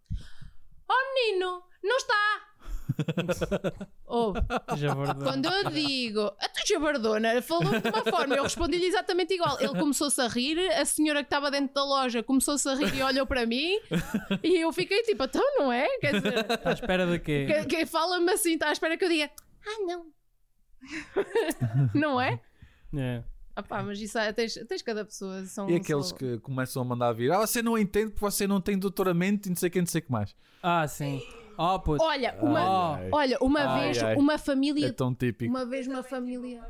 Oh menino, não está! oh, quando eu digo, a tua jabardona falou de uma forma, eu respondi-lhe exatamente igual. Ele começou-se a rir, a senhora que estava dentro da loja começou-se a rir e olhou para mim, e eu fiquei tipo, então não é? Quer dizer, Está à espera de quê? quem, quem fala-me assim está à espera que eu diga, ah não. *laughs* não é? É. Ah pá, mas isso é, tens, tens cada pessoa. São, E aqueles são- que começam a mandar vir, ah, você não entende porque você não tem doutoramento e não sei quem, não sei o que mais. Ah, sim. Oh, puto. Olha, uma, Ai, ai. olha, uma Ai, vez ai. uma É família. tão típico. Uma vez uma família.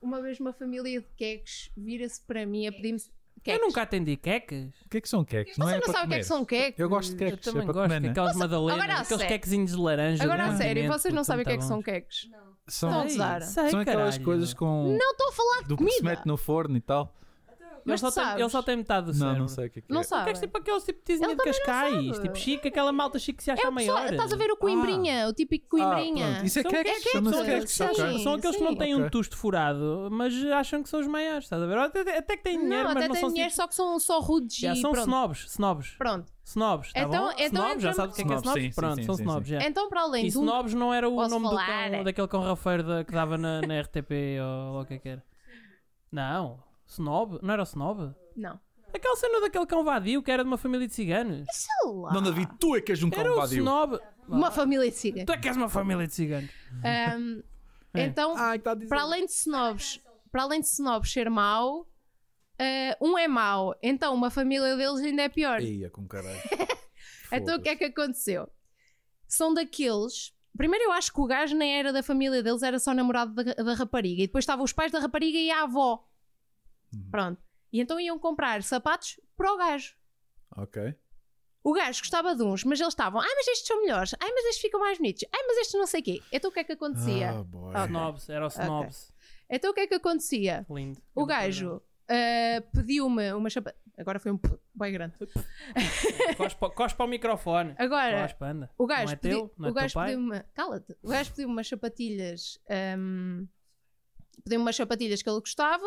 Uma vez uma família de queques vira-se para mim a pedir-me. Eu queques. nunca atendi queques. O que é que são queques? Você Não não, é para sabe o que é comer. que são queques? Eu gosto de Eu queques, é também para gosto. comer, né? Aquelas madalenas, agora a aqueles sério. quequezinhos de laranja. Agora a sério, vocês não sabem o que é que são bons. queques? São, Estão a Sei, usar. sei, são aquelas coisas com. Não estou a falar de do que se comida. mete no forno e tal. Ele Mas só, tu tem, sabes. ele só tem metade do Não, cérebro. não sei o que é que Não é. sabe. Queres tipo aqueles tipo tizinho Ele de também não cascais, sabe. tipo chique, aquela malta chique que se acha É o pessoal, maior. estás a ver o coimbrinha, o típico coimbrinha. Ah, pronto. Isso é São queques? queques, Chama-se são- queques. sim. ok. São aqueles que não têm um Ok. tusto furado, mas acham que são os maiores, estás a ver? Até, até que têm dinheiro, não, mas até não tem são dinheiro, tipo- só que são só rudes Já, e são pronto. snobs, snobs, Pronto. snobs, tá Então- bom? então snobs, já entramos- sabes o que é que é Snobs, snobs? sim, sim, Pronto, sim, são sim, snobs, sim. já. Então, para além E do. snobs não era o Posso nome do falar? cão, daquele cão rafeiro da- que dava na, na RTP ou lá o que é que era. Não, snob? Não era o snob? Não. Aquela cena daquele cão vadio que era de uma família de ciganos. Sei lá. Não, David, tu é que és um Era cão o vadio. snob. Uma família de ciganos. Tu é que és uma família de ciganos. Ahm, *laughs* É. Então, Ai, a dizer. para além de snobs, para além de snobs ser mau, ah, um é mau, então uma família deles ainda é pior. Eia, com caralho. *laughs* Então o que é que aconteceu? São daqueles. Primeiro eu acho que o gajo nem era da família deles, era só namorado da, da rapariga. E depois estavam os pais da rapariga e a avó. Uhum. Pronto. E então iam comprar sapatos para o gajo. Ok. O gajo gostava de uns, mas eles estavam, ai, mas estes são melhores, ai, mas estes ficam mais bonitos, ai, mas estes não sei o quê. Então o que é que acontecia? Ah, boy. Ok. Snobs, era o snobs. Então o que é que acontecia? Lindo. O gajo ah, pediu-me uma chapa. Agora foi um p- bem grande. *laughs* Cospa, cospa ao microfone. Agora, Cospa, anda. o gajo não é pediu, teu? Não é o teu gajo pai? pediu-me. Cala-te. O gajo pediu-me umas sapatilhas. ahm, pediu-me umas sapatilhas que ele gostava.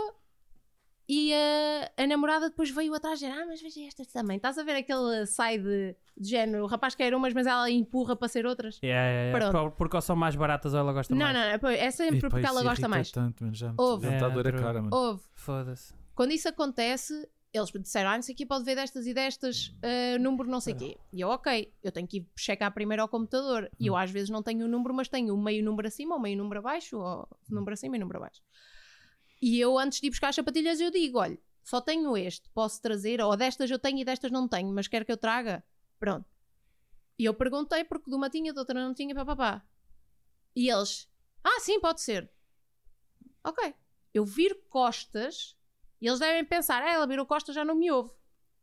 E a, a namorada depois veio atrás e disse, ah, mas veja estas também. Estás a ver aquele sai de, de género, o rapaz quer umas, mas ela empurra para ser outras? Yeah, yeah, yeah. Pronto. Por- Porque ou são mais baratas ou ela gosta Não, mais. não, não, é sempre Epá, porque ela gosta mais. Tanto, mano, já me Ouve. já me está a doer É, a cara, mano. Houve. Foda-se. Quando isso acontece, eles disseram, ah, não sei o que, pode ver destas e destas, ah, número não sei o quê. E eu, ok, eu tenho que ir checar primeiro ao computador. E eu às vezes não tenho o número, mas tenho o meio número acima, ou meio número abaixo, ou número acima e número abaixo. E eu, antes de ir buscar as sapatilhas, eu digo, olha, só tenho este, posso trazer, ou destas eu tenho e destas não tenho, mas quer que eu traga? Pronto. E eu perguntei, porque de uma tinha, de outra não tinha, papapá. E eles, ah, sim, pode ser. Ok. Eu viro costas e eles devem pensar, ah, ela virou costas, já não me ouve.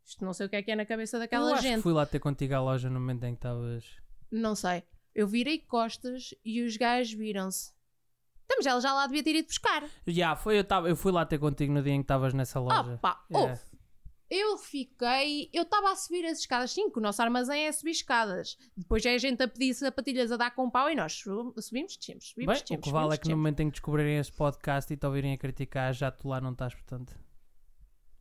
Isto não sei o que é que é na cabeça Eu daquela acho que gente. fui lá ter contigo à loja no momento em que estavas. Não sei. Eu virei costas e os gajos viram-se. Então, mas ela já lá devia ter ido buscar. Já, foi, eu, tava, eu fui lá ter contigo no dia em que estavas nessa loja. Opa, Yeah. ouve. eu fiquei. Eu estava a subir as escadas, sim, que o nosso armazém é subir escadas. Depois é a gente a pedir sapatilhas a dar com pau e nós su- subimos, descemos, subimos, Bem, o que vale é que no descemos. momento em que descobrirem este podcast e te ouvirem a criticar, já tu lá não estás, portanto.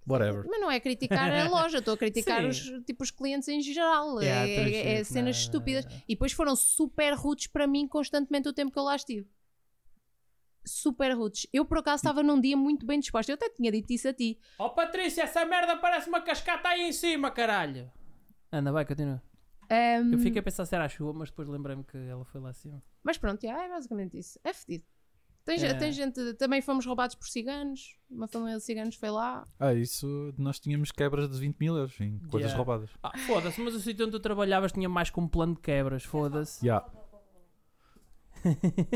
Whatever. Mas não é criticar a *laughs* loja, estou a criticar Sim. os, tipo, os clientes em geral. Yeah, é, é- é achas, cenas não, estúpidas. não, não. E depois foram super rudes para mim constantemente o tempo que eu lá estive. Super rudes. Eu por acaso estava num dia muito bem disposta. Eu até tinha dito isso a ti. Oh Patrícia, essa merda parece uma cascata aí em cima, caralho! Anda, vai, continua. Ahm, Eu fiquei a pensar se era a chuva, mas depois lembrei-me que ela foi lá acima. Mas pronto, já, é basicamente isso. É fedido. Tem, É. tem gente. Também fomos roubados por ciganos. Uma família de ciganos foi lá. Ah, isso nós tínhamos quebras de 20 mil euros em coisas Yeah. roubadas. Ah, foda-se, mas o sítio onde tu trabalhavas tinha mais como plano de quebras, foda-se. Yeah.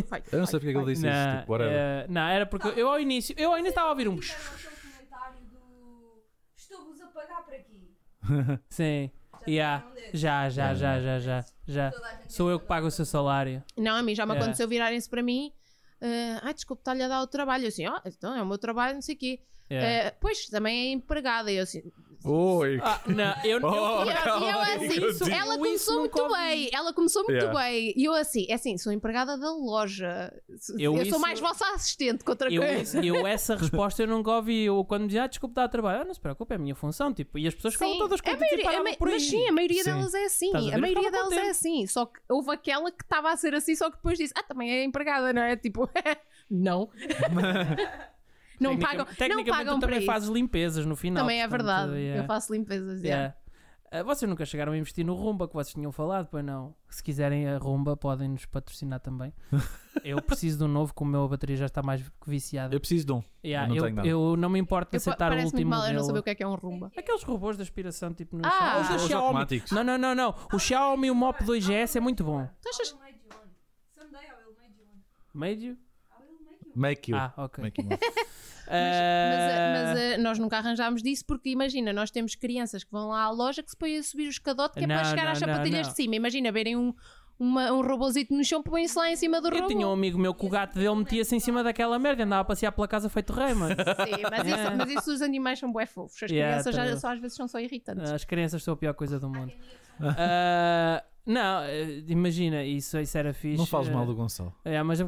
Vai, Eu não sei porque é que ele disse isso. Não, Tipo, whatever. eh, não, era porque eu ao início, eu início estava a ouvir um. comentário do estou-vos a pagar para aqui. *laughs* Sim, yeah. já, já, já, já, já, já. Sou eu que pago o seu salário. Não, a mim já me É. aconteceu virarem-se para mim. ah, Ai, desculpe, está-lhe a dar o trabalho. Eu assim, ó, então é o meu trabalho, não sei o quê. Yeah. Ah, pois, também é empregada. E eu assim, Oi! Ah, não, eu, Oh, E eu- eu assim, ela começou muito ouvi. bem, ela começou muito Yeah. bem. E eu assim, é assim, sou empregada da loja. Eu Eu, isso- sou mais vossa assistente que outra eu, coisa. eu essa *laughs* resposta eu nunca ouvi. Eu quando me dizia, ah, desculpe, dá trabalho. Ah, não se preocupe, é a minha função. Tipo, e as pessoas ficavam Sim, todas a contentes e maioria- ma- por aí. mas sim, a maioria Sim. delas é assim. A? A maioria delas é contente. assim. Só que houve aquela que estava a ser assim, só que depois disse, ah, também é empregada, não é? Tipo, *laughs* não. *laughs* não Tecnica- pagam, não Tecnicamente pagam tu também fazes limpezas no final. Também é portanto, verdade. yeah. Eu faço limpezas. Yeah. yeah. Ah, vocês nunca chegaram a investir no Rumba que vocês tinham falado, pois não? Se quiserem a Rumba, podem nos patrocinar também. *laughs* eu preciso de um novo, como o meu bateria já está mais que viciada. Eu preciso de um. Yeah, eu não eu, tenho nada. eu não me importo de Eu, aceitar o último mal eu não saber o que é que é um rumba. Aqueles robôs de aspiração, tipo no Ah, os Os Xiaomi. automáticos. Não, não, não, não. O Xiaomi, o Mop 2GS é muito bom. Tu achas- you one. Médio? I will make you. Ah, ok. Make you. *laughs* Mas, mas, eh, nós nunca arranjámos disso porque imagina, nós temos crianças que vão lá à loja que se põem a subir o escadote que é Não, para chegar não, às não, sapatilhas não. de cima. Imagina verem um, uma- um robôzito no chão, põem-se lá em cima do Eu robô. tinha um amigo meu que o gato dele metia-se em cima daquela merda e andava a passear pela casa feito rei, mano. Sim, mas, isso, mas *laughs* isso os animais são bué fofos. As Yeah, crianças já, tá só às vezes são só irritantes. As crianças são a pior coisa do mundo. Ah, não, eh, imagina, isso, isso era fixe. Não fales eh, mal do Gonçalo. É, mas,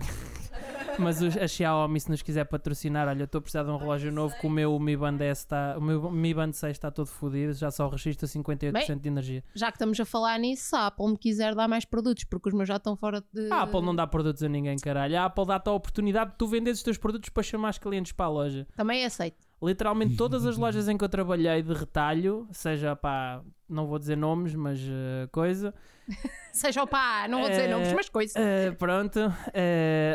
mas os- a Xiaomi, se nos quiser patrocinar, olha, eu estou a precisar de um relógio novo que o meu Mi Band S está, o meu Mi Band 6 está todo fodido, já só registra 58% de energia. Já que estamos a falar nisso, se a Apple me quiser dar mais produtos, porque os meus já estão fora de. A Apple não dá produtos a ninguém, caralho. A Apple dá-te a oportunidade de tu venderes os teus produtos para chamar os clientes para a loja. Também aceito. Literalmente *laughs* todas as lojas em que eu trabalhei de retalho, seja pá, não vou dizer nomes, mas eh, coisa, *laughs* Seja o pá, não vou dizer Eh, nomes, mas coisa. eh, pronto,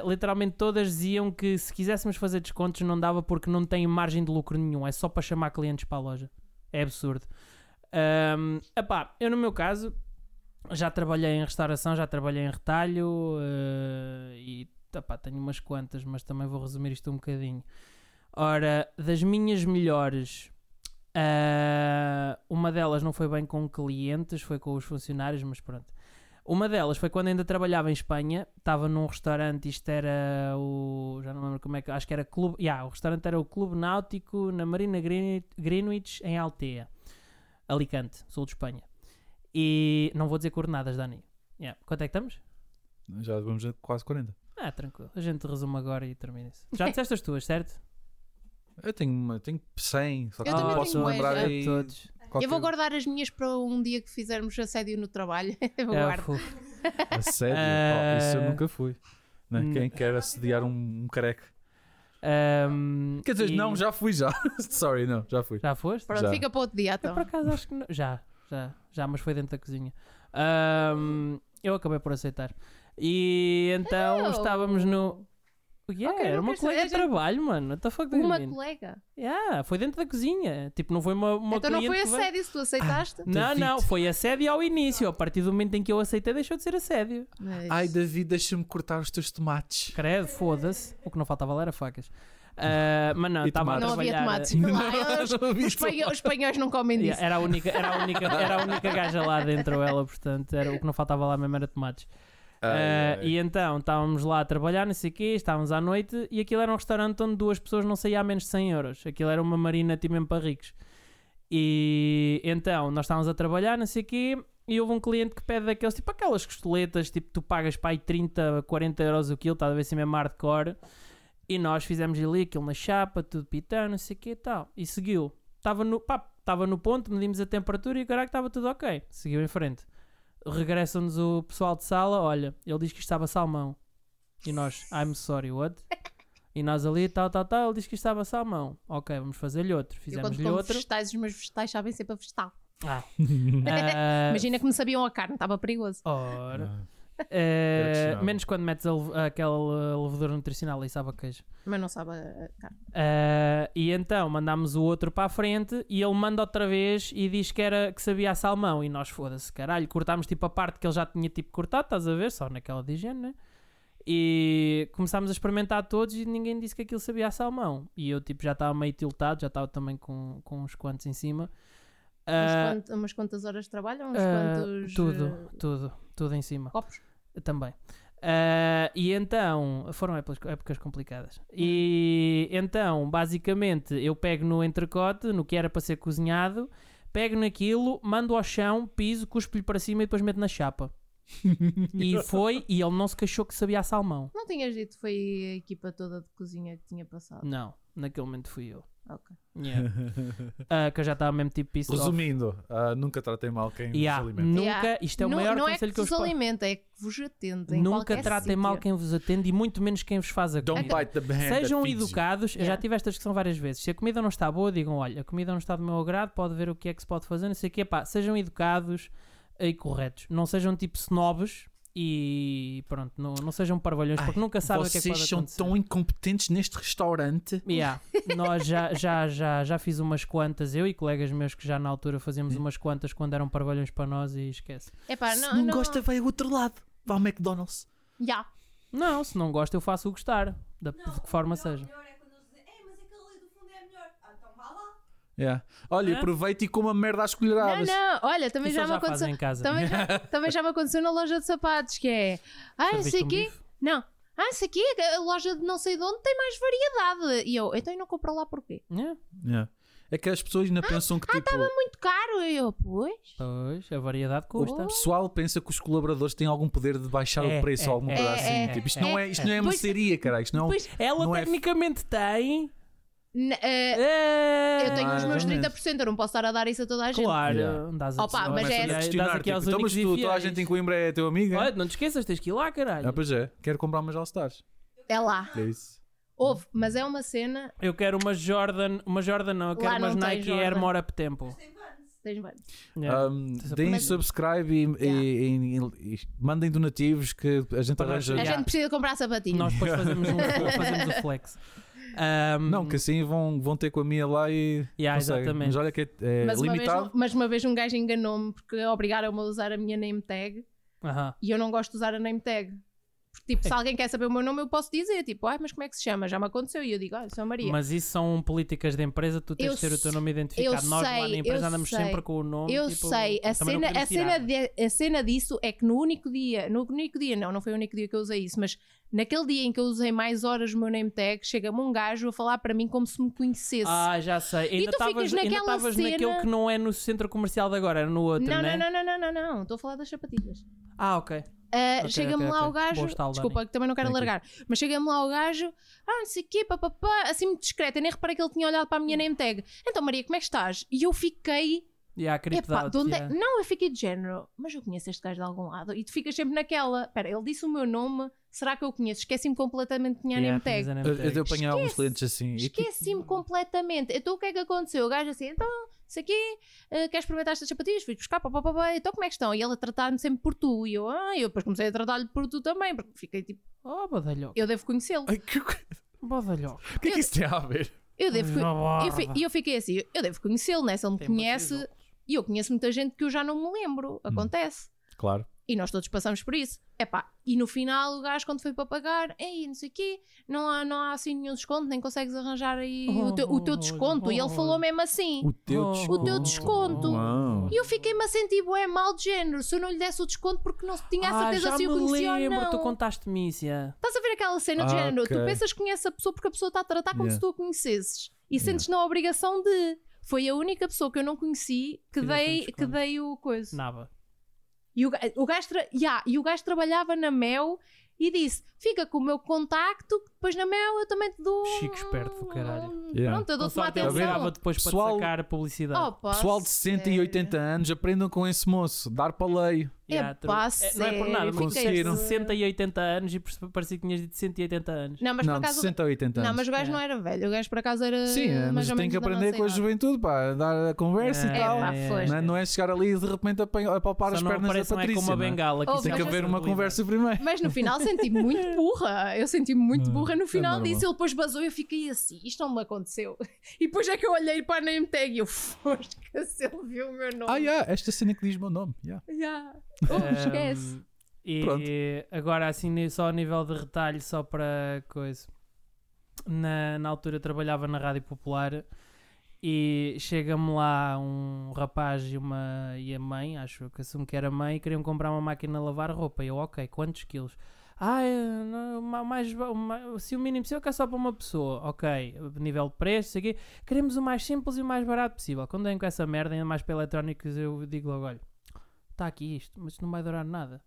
literalmente todas diziam que se quiséssemos fazer descontos não dava porque não tem margem de lucro nenhum, é só para chamar clientes para a loja. É absurdo. Ahm, epá, eu no meu caso já trabalhei em restauração, já trabalhei em retalho e epá, tenho umas quantas, mas também vou resumir isto um bocadinho. Ora, das minhas melhores, ah, uma delas não foi bem com clientes, foi com os funcionários, mas pronto. Uma delas foi quando ainda trabalhava em Espanha, estava num restaurante, isto era o. Já não lembro como é que. Acho que era Clube. Yeah, o restaurante era o Clube Náutico na Marina Green- Greenwich, em Altea, Alicante, sul de Espanha. E não vou dizer coordenadas, Dani. Yeah. Quanto é que estamos? Já vamos a quase 40. Ah, tranquilo. A gente resume agora e termina isso. Já disseste as tuas, certo? Eu tenho, uma, tenho 100, só que Eu não posso lembrar aí. Todos. qualquer- Eu vou guardar as minhas para um dia que fizermos assédio no trabalho. *laughs* Eu vou É, guardar. fofo. A *laughs* sério? Oh, isso eu nunca fui. Né? Hum. Quem quer assediar um, um careca? Ahm, Quer dizer, e- não, já fui já. *laughs* Sorry, não, já fui. Já foste? Pronto, Já. fica para outro dia Eu então. por acaso acho que não. Já, já, já, mas foi dentro da cozinha. Ahm, eu acabei por aceitar. E então Oh. estávamos no. Yeah, Ok, era não uma colega de saber, a gente- trabalho, mano. What the fuck do you Uma mean? colega. Yeah, foi dentro da cozinha. Tipo, não foi uma, uma então não foi assédio se tu aceitaste. Não, David. não, foi assédio ao início. A partir do momento em que eu aceitei, deixou de ser assédio. Mas- Ai, David, deixa-me cortar os teus tomates. Credo, foda-se. O que não faltava lá era facas. Ah, mas não, estava a não havia tomates. Lá, eles- Não vi os, espanhóis, os espanhóis não comem disso. Yeah, era, a única, era, a única, era a única gaja lá dentro, ela, portanto, era, o que não faltava lá mesmo era tomates. Ai, ai. e então estávamos lá a trabalhar, não sei o quê, estávamos à noite e aquilo era um restaurante onde duas pessoas não saíam a menos de 100 euros. Aquilo era uma marina tipo mesmo para ricos. E então, nós estávamos a trabalhar, não sei o quê, e houve um cliente que pede aqueles, tipo aquelas costeletas, tipo tu pagas para aí 30, 40 euros o quilo, está a ver se é mesmo hardcore. E nós fizemos ali aquilo na chapa, tudo pitando, não sei o que e tal. E seguiu. Estava no, pá, estava no ponto, medimos a temperatura e caralho estava tudo ok. Seguiu em frente. Regressa-nos o pessoal de sala, olha, ele diz que isto estava salmão. E nós, I'm sorry, what? E nós ali, tal, tal, tal, ele diz que isto estava salmão. Ok, vamos fazer-lhe outro. Fizemos-lhe outro. vegetais, os meus vegetais sabem sempre a vegetal. Ah. *laughs* Ah, Imagina que me sabiam a carne, estava perigoso. Ora. Ah, Eh, menos quando metes a lev- aquela levedura nutricional e sabe a queijo. Mas não sabe a carne. Eh, e então mandámos o outro para a frente e ele manda outra vez e diz que, era, que sabia a salmão. E nós, foda-se, caralho, cortámos tipo a parte que ele já tinha tipo cortado, estás a ver? Só naquela de higiene, né? E começámos a experimentar todos e ninguém disse que aquilo sabia a salmão. E eu tipo já estava meio tiltado, já estava também com, com uns quantos em cima. Umas, Ah, quant- umas quantas horas de trabalho? Uns ah, quantos tudo, eh, tudo, tudo em cima. copos? Também. Ah, e então, foram épocas, épocas complicadas. E então, basicamente, eu pego no entrecote, no que era para ser cozinhado, pego naquilo, mando ao chão, piso, cuspo-lhe para cima e depois meto na chapa. e foi, e ele não se queixou que sabia a salmão. Não tinhas dito que foi a equipa toda de cozinha que tinha passado? Não, naquele momento fui eu. Ok. Yeah. *laughs* Ah, que eu já estava mesmo tipo piso. Resumindo, ah, nunca tratei mal quem Yeah, se alimenta. nunca, Yeah. isto é o não maior não é conselho que que eu vos vos posso alimenta, é que vos atende. Nunca tratem mal quem vos atende e muito menos quem vos faz a comida. Sejam educados, eu já tive esta discussão várias vezes. Se a comida não está boa, digam: olha, a comida não está do meu agrado, pode ver o que é que se pode fazer, não sei o quê. Pá, sejam educados e corretos. Não sejam tipo snobs e pronto, não, não sejam parvalhões, Ai, porque nunca sabem o que é que Vocês são acontecer. tão incompetentes neste restaurante. Yeah. *laughs* Nós já, já, já, já fiz umas quantas, eu e colegas meus que já na altura fazíamos umas quantas quando eram parvalhões para nós e esquece. Epá, Se não, não, não gosta, vai ao outro lado. Vá ao McDonald's. Ya. Não, se não gosta, eu faço o gostar, da, de que forma seja. melhor é quando eles dizem, é, mas aquele ali do fundo é melhor. Ah, então vá lá. Yeah. Olha, Hã? aproveita e coma merda às Não, colheradas. não, olha, também Isso já eles me já aconteceu. em casa. Também já, *laughs* também já me aconteceu na loja de sapatos, que é. Ah, não sei um o quê. bife? Não. Ah, não sei o quê. A loja de não sei de onde tem mais variedade. E eu, então eu não compro lá porquê? Yeah. Yeah. É que as pessoas ainda pensam que tipo, Muito caro. E eu, pois. Pois, a variedade o custa. pessoal pensa que os colaboradores têm algum poder de baixar É, o preço é, ou alguma é, coisa é, assim. é, tipo, isto é, não é, isto não é Pois- mercearia, cara. Isto não, Pois, Ela Não é- tecnicamente tem. N- eh, É... eu tenho os meus exatamente. 30%, eu não posso estar a dar isso a toda a gente. Claro, Yeah. dás a, Opa, mas é- dás questionar, aqui aos tipo, então, mas tu, toda a gente em Coimbra é teu amigo? é? Olha, não te esqueças, tens que ir lá, caralho. Ah, pois é. Quero comprar umas All-Stars. É lá. É isso. Houve, mas é uma cena. Eu quero uma Jordan, uma Jordan não, eu quero Lá umas Nike Air. More Up Tempo. Tens vários. Yeah. Um, Tens a deem primeira. subscribe e, e- e- e mandem donativos que a gente arranja. A Yeah. gente precisa comprar sapatinhos. Nós depois fazemos, um, *laughs* fazemos o flex. Um, Não, que assim vão, vão ter com a minha lá e. Yeah, exatamente. Mas olha que é, é mas, uma vez, limitado. mas uma vez um gajo enganou-me porque obrigaram-me a usar a minha name tag Aham. e eu não gosto de usar a name tag. Porque, tipo, É. se alguém quer saber o meu nome, eu posso dizer, tipo, ai, mas como é que se chama? Já me aconteceu. E eu digo, olha, sou a Maria. Mas isso são políticas de empresa, tu tens Eu de ter o teu sei- nome identificado. Nós lá na sei, empresa andamos sei. sempre com o nome. eu tipo, sei, a cena, a, cena de- a cena disso é que no único dia, no único dia, não, não foi o único dia que eu usei isso, mas naquele dia em que eu usei mais horas o meu name tag, chega-me um gajo a falar para mim como se me conhecesse. Ah, já sei. Estavas ainda estavas cena- naquele que não é no centro comercial de agora, era no outro, não, né? não, não, não, não, não, não, estou a falar das sapatilhas. Ah, ok. Ah, Ok, chega-me ok, lá ok. o gajo, estalo, desculpa, Dani. que também não quero Thank you. largar, mas chega-me lá o gajo, ah, não sei o quê, papapá, assim muito discreto, eu nem reparei que ele tinha olhado para a minha name tag. Então, Maria, como é que estás? E eu fiquei, Yeah, epá, out, de onde é- yeah. Não, eu fiquei de género, mas eu conheço este gajo de algum lado. E tu ficas sempre naquela, espera, ele disse o meu nome, será que eu conheço? Esqueci-me completamente que tinha Yeah, name tag. name Eu, eu apanhei alguns clientes assim. tipo, Esqueci-me completamente. Então o que é que aconteceu? O gajo assim, então, isso aqui, uh, queres experimentar estas sapatilhas? Fui buscar, pá, pá, pá, pá, então como é que estão? E ele a tratar-me sempre por tu. E eu, ah, eu depois comecei a tratar-lhe por tu também, porque fiquei tipo, Oh, badalhoco. eu devo conhecê-lo. Que- Badalhoco. O que é que isso tem a ver? Eu devo. E eu fiquei assim, eu devo conhecê-lo, né? Se ele me Tem conhece, batido. e eu conheço muita gente que eu já não me lembro. Acontece. Claro. E nós todos passamos por isso. Epá, e no final o gajo quando foi para pagar, ei, não sei o quê, não há, não há assim nenhum desconto, nem consegues arranjar aí o, teu, o teu desconto. E ele falou mesmo assim. O teu Oh. desconto. O teu desconto. E eu fiquei-me a sentir bué mal de género se eu não lhe desse o desconto porque não tinha a Ah, certeza já se eu conhecia ou lembro, não. tu contaste-me isso, yeah. Estás a ver aquela cena de Ah, género? Tu ok. pensas que conheces a pessoa porque a pessoa está a tratar como Yeah. se tu a conhecesses. E Yeah. sentes na obrigação de. Foi a única pessoa que eu não conheci que, Fizeste um dei, que dei o coisa. Nada. E o, o, gajo tra- yeah, e o gajo trabalhava na Mel e disse: Fica com o meu contacto, que depois na Mel eu também te dou. Chico esperto do caralho. um- Yeah. Pronto, eu dou-te uma atenção. virava depois Pessoal- para sacar a publicidade. Opa, Pessoal de 60 e 80 anos, aprendam com esse moço. Dar para lei. Epá, true. É, não é por nada, mas conseguiram. 60 e 80 anos e parecia que tinhas dito 180 anos. Não, mas por não, de acaso. 60 a 80 anos. Não, mas o gajo É. não era velho. O gajo por acaso era. Sim, é, mas ou tem que aprender com a juventude, pá. Dar a conversa É, e tal. pá. Não é, não é chegar ali e de repente apalpar as pernas da é com Patrícia. uma é? bengala. que Oh, Tem é que haver uma conversa primeiro. Mas no final senti-me muito *laughs* burra. Eu senti-me muito Não, burra no é final disso. Ele depois basou e eu fiquei assim: isto não me aconteceu. *laughs* E depois é que eu olhei para a name tag e eu, fosca, se ele viu o meu nome. Ah, yeah, esta cena que diz o meu nome. yeah. Yeah. Ahm, esquece. E Pronto. agora, assim, só a nível de retalho, só para coisa. Na, na altura trabalhava na Rádio Popular e chega-me lá um rapaz e, uma, e a mãe, acho que assumo que era mãe, e queriam comprar uma máquina de lavar roupa. E eu, ok, quantos quilos? Ah, é, não, mais, ba- ma- se o mínimo possível que é só para uma pessoa, ok, nível de preço, quê. queremos o mais simples e o mais barato possível. Quando vem com essa merda, ainda mais para eletrónicos, eu digo logo: olha, está aqui isto, mas isto não vai durar nada.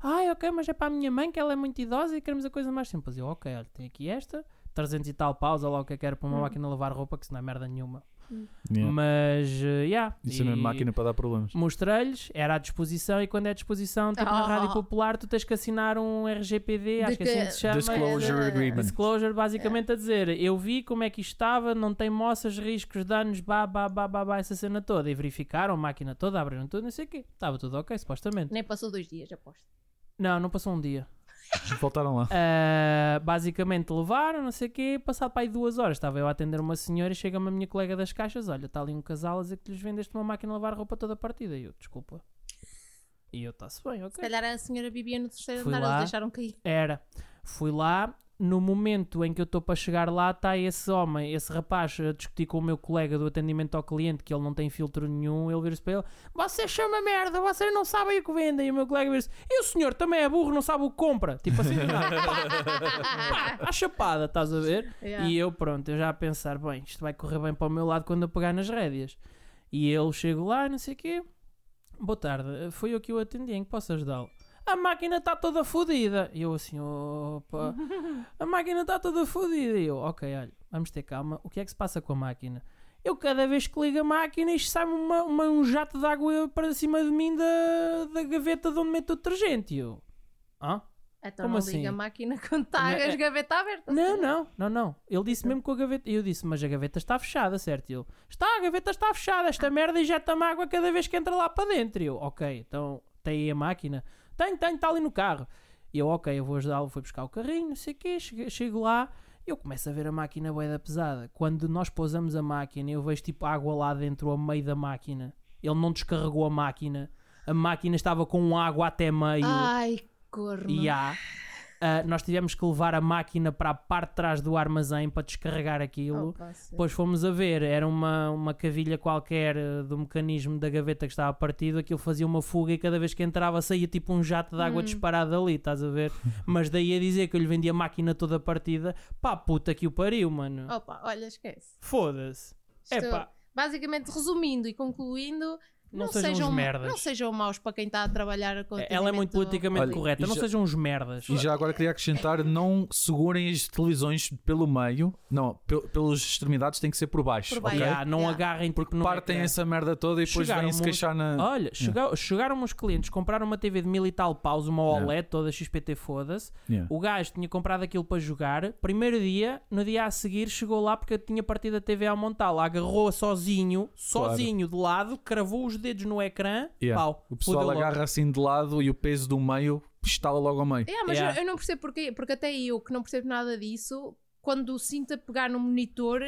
Ah, ok, mas é para a minha mãe que ela é muito idosa e queremos a coisa mais simples. Eu, ok, olha, tem aqui esta, 300 e tal pausa lá o que é que era para uma Hum. máquina lavar roupa, que isso não é merda nenhuma. Yeah. Mas, eh, yeah. Isso é uma máquina para dar problemas. Mostrei-lhes, era à disposição e quando é à disposição, tipo na. Rádio Popular, tu tens que assinar um RGPD, acho que assim se chama. Disclosure é- Agreement. Disclosure, basicamente a dizer, eu vi como é que isto estava, não tem moças, riscos, danos, bá, bá, bá, bá, bá, essa cena toda. E verificaram a máquina toda, abriram tudo, não sei o quê. Estava tudo ok, supostamente. Nem passou dois dias, aposto. Não, não passou um dia. *laughs* Voltaram lá. Ah, basicamente levaram, não sei o quê, passado para aí duas horas. Estava eu a atender uma senhora e chega-me a minha colega das caixas: Olha, está ali um casal a dizer que lhes vendeste uma máquina de lavar roupa toda partida. E eu, desculpa. E eu, está-se bem, Se ok. calhar a senhora vivia no terceiro Fui andar, lá. eles deixaram cair. Era. Fui lá. No momento em que eu estou para chegar lá, está esse homem, esse rapaz, a discutir com o meu colega do atendimento ao cliente, que ele não tem filtro nenhum. Ele vira-se para ele: Você chama merda, vocês não sabem o que vendem. E o meu colega vira-se: E o senhor também é burro, não sabe o que compra. Tipo assim. Pá, à chapada, estás a ver? Yeah. E eu, pronto, eu já a pensar, bem, isto vai correr bem para o meu lado quando eu pegar nas rédeas. E eu chego lá, não sei o quê. Boa tarde, foi eu que o atendi, em que posso ajudá-lo? A máquina está toda fodida. E eu assim, opa, a máquina está toda fodida. E eu, ok, olha, vamos ter calma. O que é que se passa com a máquina? Eu cada vez que ligo a máquina isto sai uma, uma- um jato de água para cima de mim da, da gaveta de onde meto o detergente. E eu, hã? Então Como não assim? liga a máquina quando está a é- gaveta aberta. Não, não, não, não. Ele disse mesmo com a gaveta. Eu disse, mas a gaveta está fechada, certo? E Ele, está, a gaveta está fechada. Esta merda injeta-me água cada vez que entra lá para dentro. E eu, ok, então tem aí a máquina? Tem, tem, está ali no carro. E eu, ok, eu vou ajudá-lo. Fui buscar o carrinho, não sei o quê. Chego, chego lá. Eu começo a ver a máquina bué da pesada. Quando nós pousamos a máquina, eu vejo tipo água lá dentro, a meio da máquina. Ele não descarregou a máquina. A máquina estava com água até meio. Ai, corno. E há. Ah, nós tivemos que levar a máquina para a parte de trás do armazém para descarregar aquilo. Opa. Depois fomos a ver, era uma, uma cavilha qualquer eh, do mecanismo da gaveta que estava partido, aquilo fazia uma fuga e cada vez que entrava saía tipo um jato de água Hum. disparado ali, estás a ver? *laughs* Mas daí a dizer que eu lhe vendi a máquina toda partida, pá, puta que o pariu, mano. Opa, olha, esquece. Foda-se. É pá, basicamente, resumindo e concluindo, não, não, sejam, uns merdas. não sejam maus para quem está a trabalhar com Ela é muito politicamente Olha, correta, não já- sejam uns merdas. E já agora queria acrescentar: não segurem as televisões pelo meio, não, pel- pelas extremidades tem que ser por baixo, Por baixo. ok? Yeah, não Yeah. agarrem Porque no partem ecrã. essa merda toda e depois vêm-se queixar na. Olha, chegou- chegaram uns clientes, compraram uma TV de mil e tal paus, uma Yeah. OLED, toda XPT foda-se. Yeah. O gajo tinha comprado aquilo para jogar. Primeiro dia, no dia a seguir, chegou lá porque tinha partido a TV a montá-la. Agarrou-a sozinho, sozinho de lado, cravou os dedos no ecrã, Yeah. pau. O pessoal fodeu logo. agarra assim de lado e o peso do meio estala logo ao meio. É, mas Yeah. eu, eu não percebo porquê, porque até eu que não percebo nada disso, quando sinto a pegar no monitor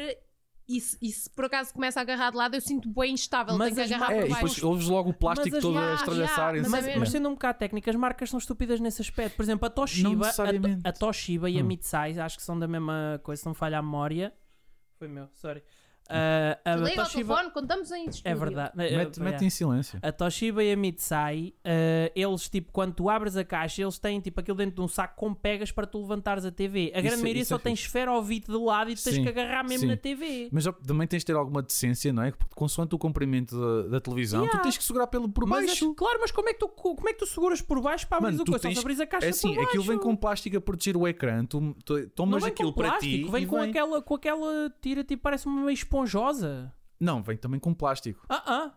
e se, e se por acaso começa a agarrar de lado, eu sinto bem instável, Mas tenho que agarrar É, por e baixo. depois ouves logo o plástico Mas as- todo a estralhaçarem-se. Mas, Exatamente. mas sendo um bocado técnico, as marcas são estúpidas nesse aspecto. Por exemplo, a Toshiba, a, a Toshiba e a Hum. Mitsai, acho que são da mesma coisa, se não falha a memória. Foi meu, sorry. Ah, a Liga ao Toshiba. telefone, contamos em estúdio. É verdade. Mete, eh, mete em silêncio. A Toshiba e a Mitsai, eh, eles, tipo, quando tu abres a caixa, eles têm, tipo, aquilo dentro de um saco com pegas para tu levantares a TV. A grande Isso- maioria isso só é tem fixe. esfera ou vito de lado e tu tens Sim, que agarrar mesmo sim. na TV. Mas também tens de ter alguma decência, não é? Porque consoante o comprimento da, da televisão, Yeah. tu tens que segurar pelo por Mas, baixo. claro, mas como é, que tu, como é que tu seguras por baixo para abrir o coisa? Só tens- se abris a caixa É assim, por baixo. aquilo vem com plástico a proteger o ecrã, tu, tu Não tomas vem aquilo com para plástico, ti vem e com, vem... Aquela, com aquela tira, tipo, parece uma meio esponjosa. Não, vem também com plástico. Ah, ah.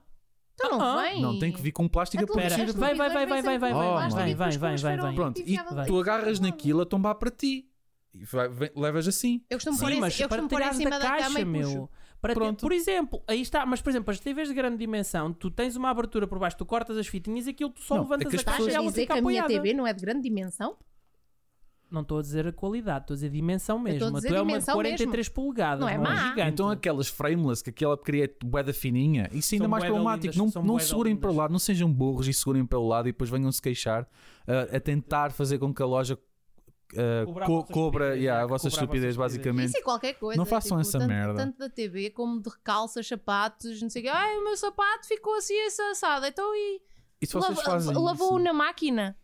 Então não Ah, vem. Não, tem que vir com plástico a Pera, vai, vai, vai, vai, vai, vai, vai, vai, vêm vai, vai, vai, e vai, vai. Pronto, e tu dentro. agarras naquilo a tombar para ti. E vai- vem- levas assim. Eu costumo pôr Sim, em- mas eu para costumo pôr em tirares cima da da cama caixa, e puxo. meu. Para Pronto. por exemplo, aí está, mas por exemplo, as TVs de grande dimensão, tu tens uma abertura por baixo, tu cortas as fitinhas e aquilo tu só Não, é levantas que as a caixa pessoas- e Estás a ela dizer fica que a minha apoiada. TV não é de grande dimensão? Não estou a dizer a qualidade, estou a dizer dimensão estou a mesmo. dizer tu é uma dimensão 43 polegadas, Não é não é má. gigante. Então aquelas frameless, que aquela cria boeda fininha, isso ainda São mais problemático. lindas, Não, não segurem lindas. para o lado, não sejam burros e segurem para o lado e depois venham-se queixar ah, a tentar fazer com que a loja a co- vossa cobra estupidez, yeah, é, a vossa a estupidez, estupidez. basicamente. Isso é qualquer coisa. Não façam tipo, essa tanto, merda. Tanto da TV como de calças, sapatos, não sei o quê. Ai, o meu sapato ficou assim assado. Então e. E se vocês lava- fazem lavou isso? na máquina.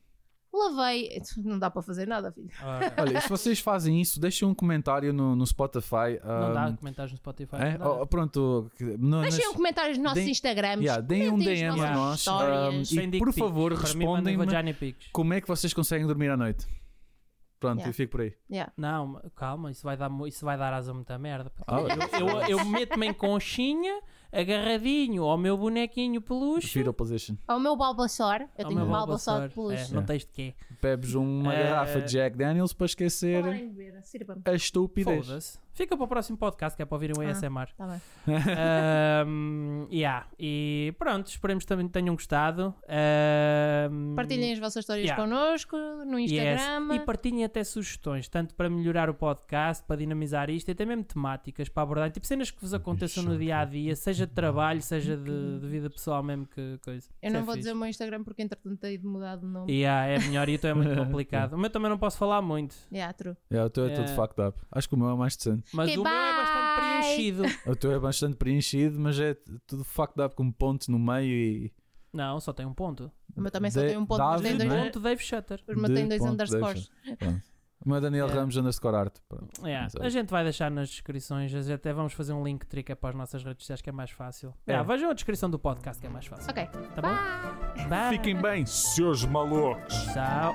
Lavei. *laughs* Não dá para fazer nada, filho. Ah, Olha, se vocês fazem isso, deixem um comentário no, no Spotify. não dá ah, comentários no Spotify. é? Oh, pronto, no, nas- Deixem um comentário nos nossos deem- Instagrams. yeah, deem um DM a nós histórias. ah, e por favor pics. como é que vocês conseguem dormir à noite. Pronto, Yeah. eu fico por aí. Yeah. Não, calma, isso vai dar, isso vai dar asa a muita merda. Ah, Eu, eu, eu meto-me em conchinha, agarradinho ao meu bonequinho peluche. Fetal position. Ao meu Balbassor. Eu ao tenho meu um Balbassor de peluche. É, não tens de quê? Bebes uma Eh, garrafa de Jack Daniels para esquecer a estupidez. Fica para o próximo podcast que é para ouvirem o Ah. ASMR. Tá bem. Ahm, yeah. E pronto, esperemos que também tenham gostado. Partilhem as vossas histórias Yeah. connosco no yes. Instagram. E partilhem até sugestões, tanto para melhorar o podcast, para dinamizar isto, e até mesmo temáticas para abordar, tipo cenas que vos aconteçam no dia a dia, seja de trabalho, seja de, de vida pessoal mesmo que coisa. Eu não é vou fixe. dizer o meu Instagram porque entretanto tenho de mudar de nome. Yeah, é melhor e então é muito *laughs* complicado. O meu também não posso falar muito, Yeah, true. É, o teu é É. tudo fucked up. Acho que o meu é mais decente. Mas Ok, o meu é bastante bye. preenchido. O teu é bastante preenchido, mas é tudo fucked up com pontos no meio e. Não, só tem um ponto. O meu também só De- tem um ponto, mas tem dois. não é? Ponto Dave Shutter. Os meus têm de dois ponto, underscores. O meu é Daniel É. Ramos underscore art. Pronto. Yeah, Mas é. A gente vai deixar nas descrições, até vamos fazer um link trick para as nossas redes sociais que é mais fácil. É. Yeah, vejam a descrição do podcast que é mais fácil. Ok. Tá bom? Bye. Fiquem bem, seus malucos. Tchau.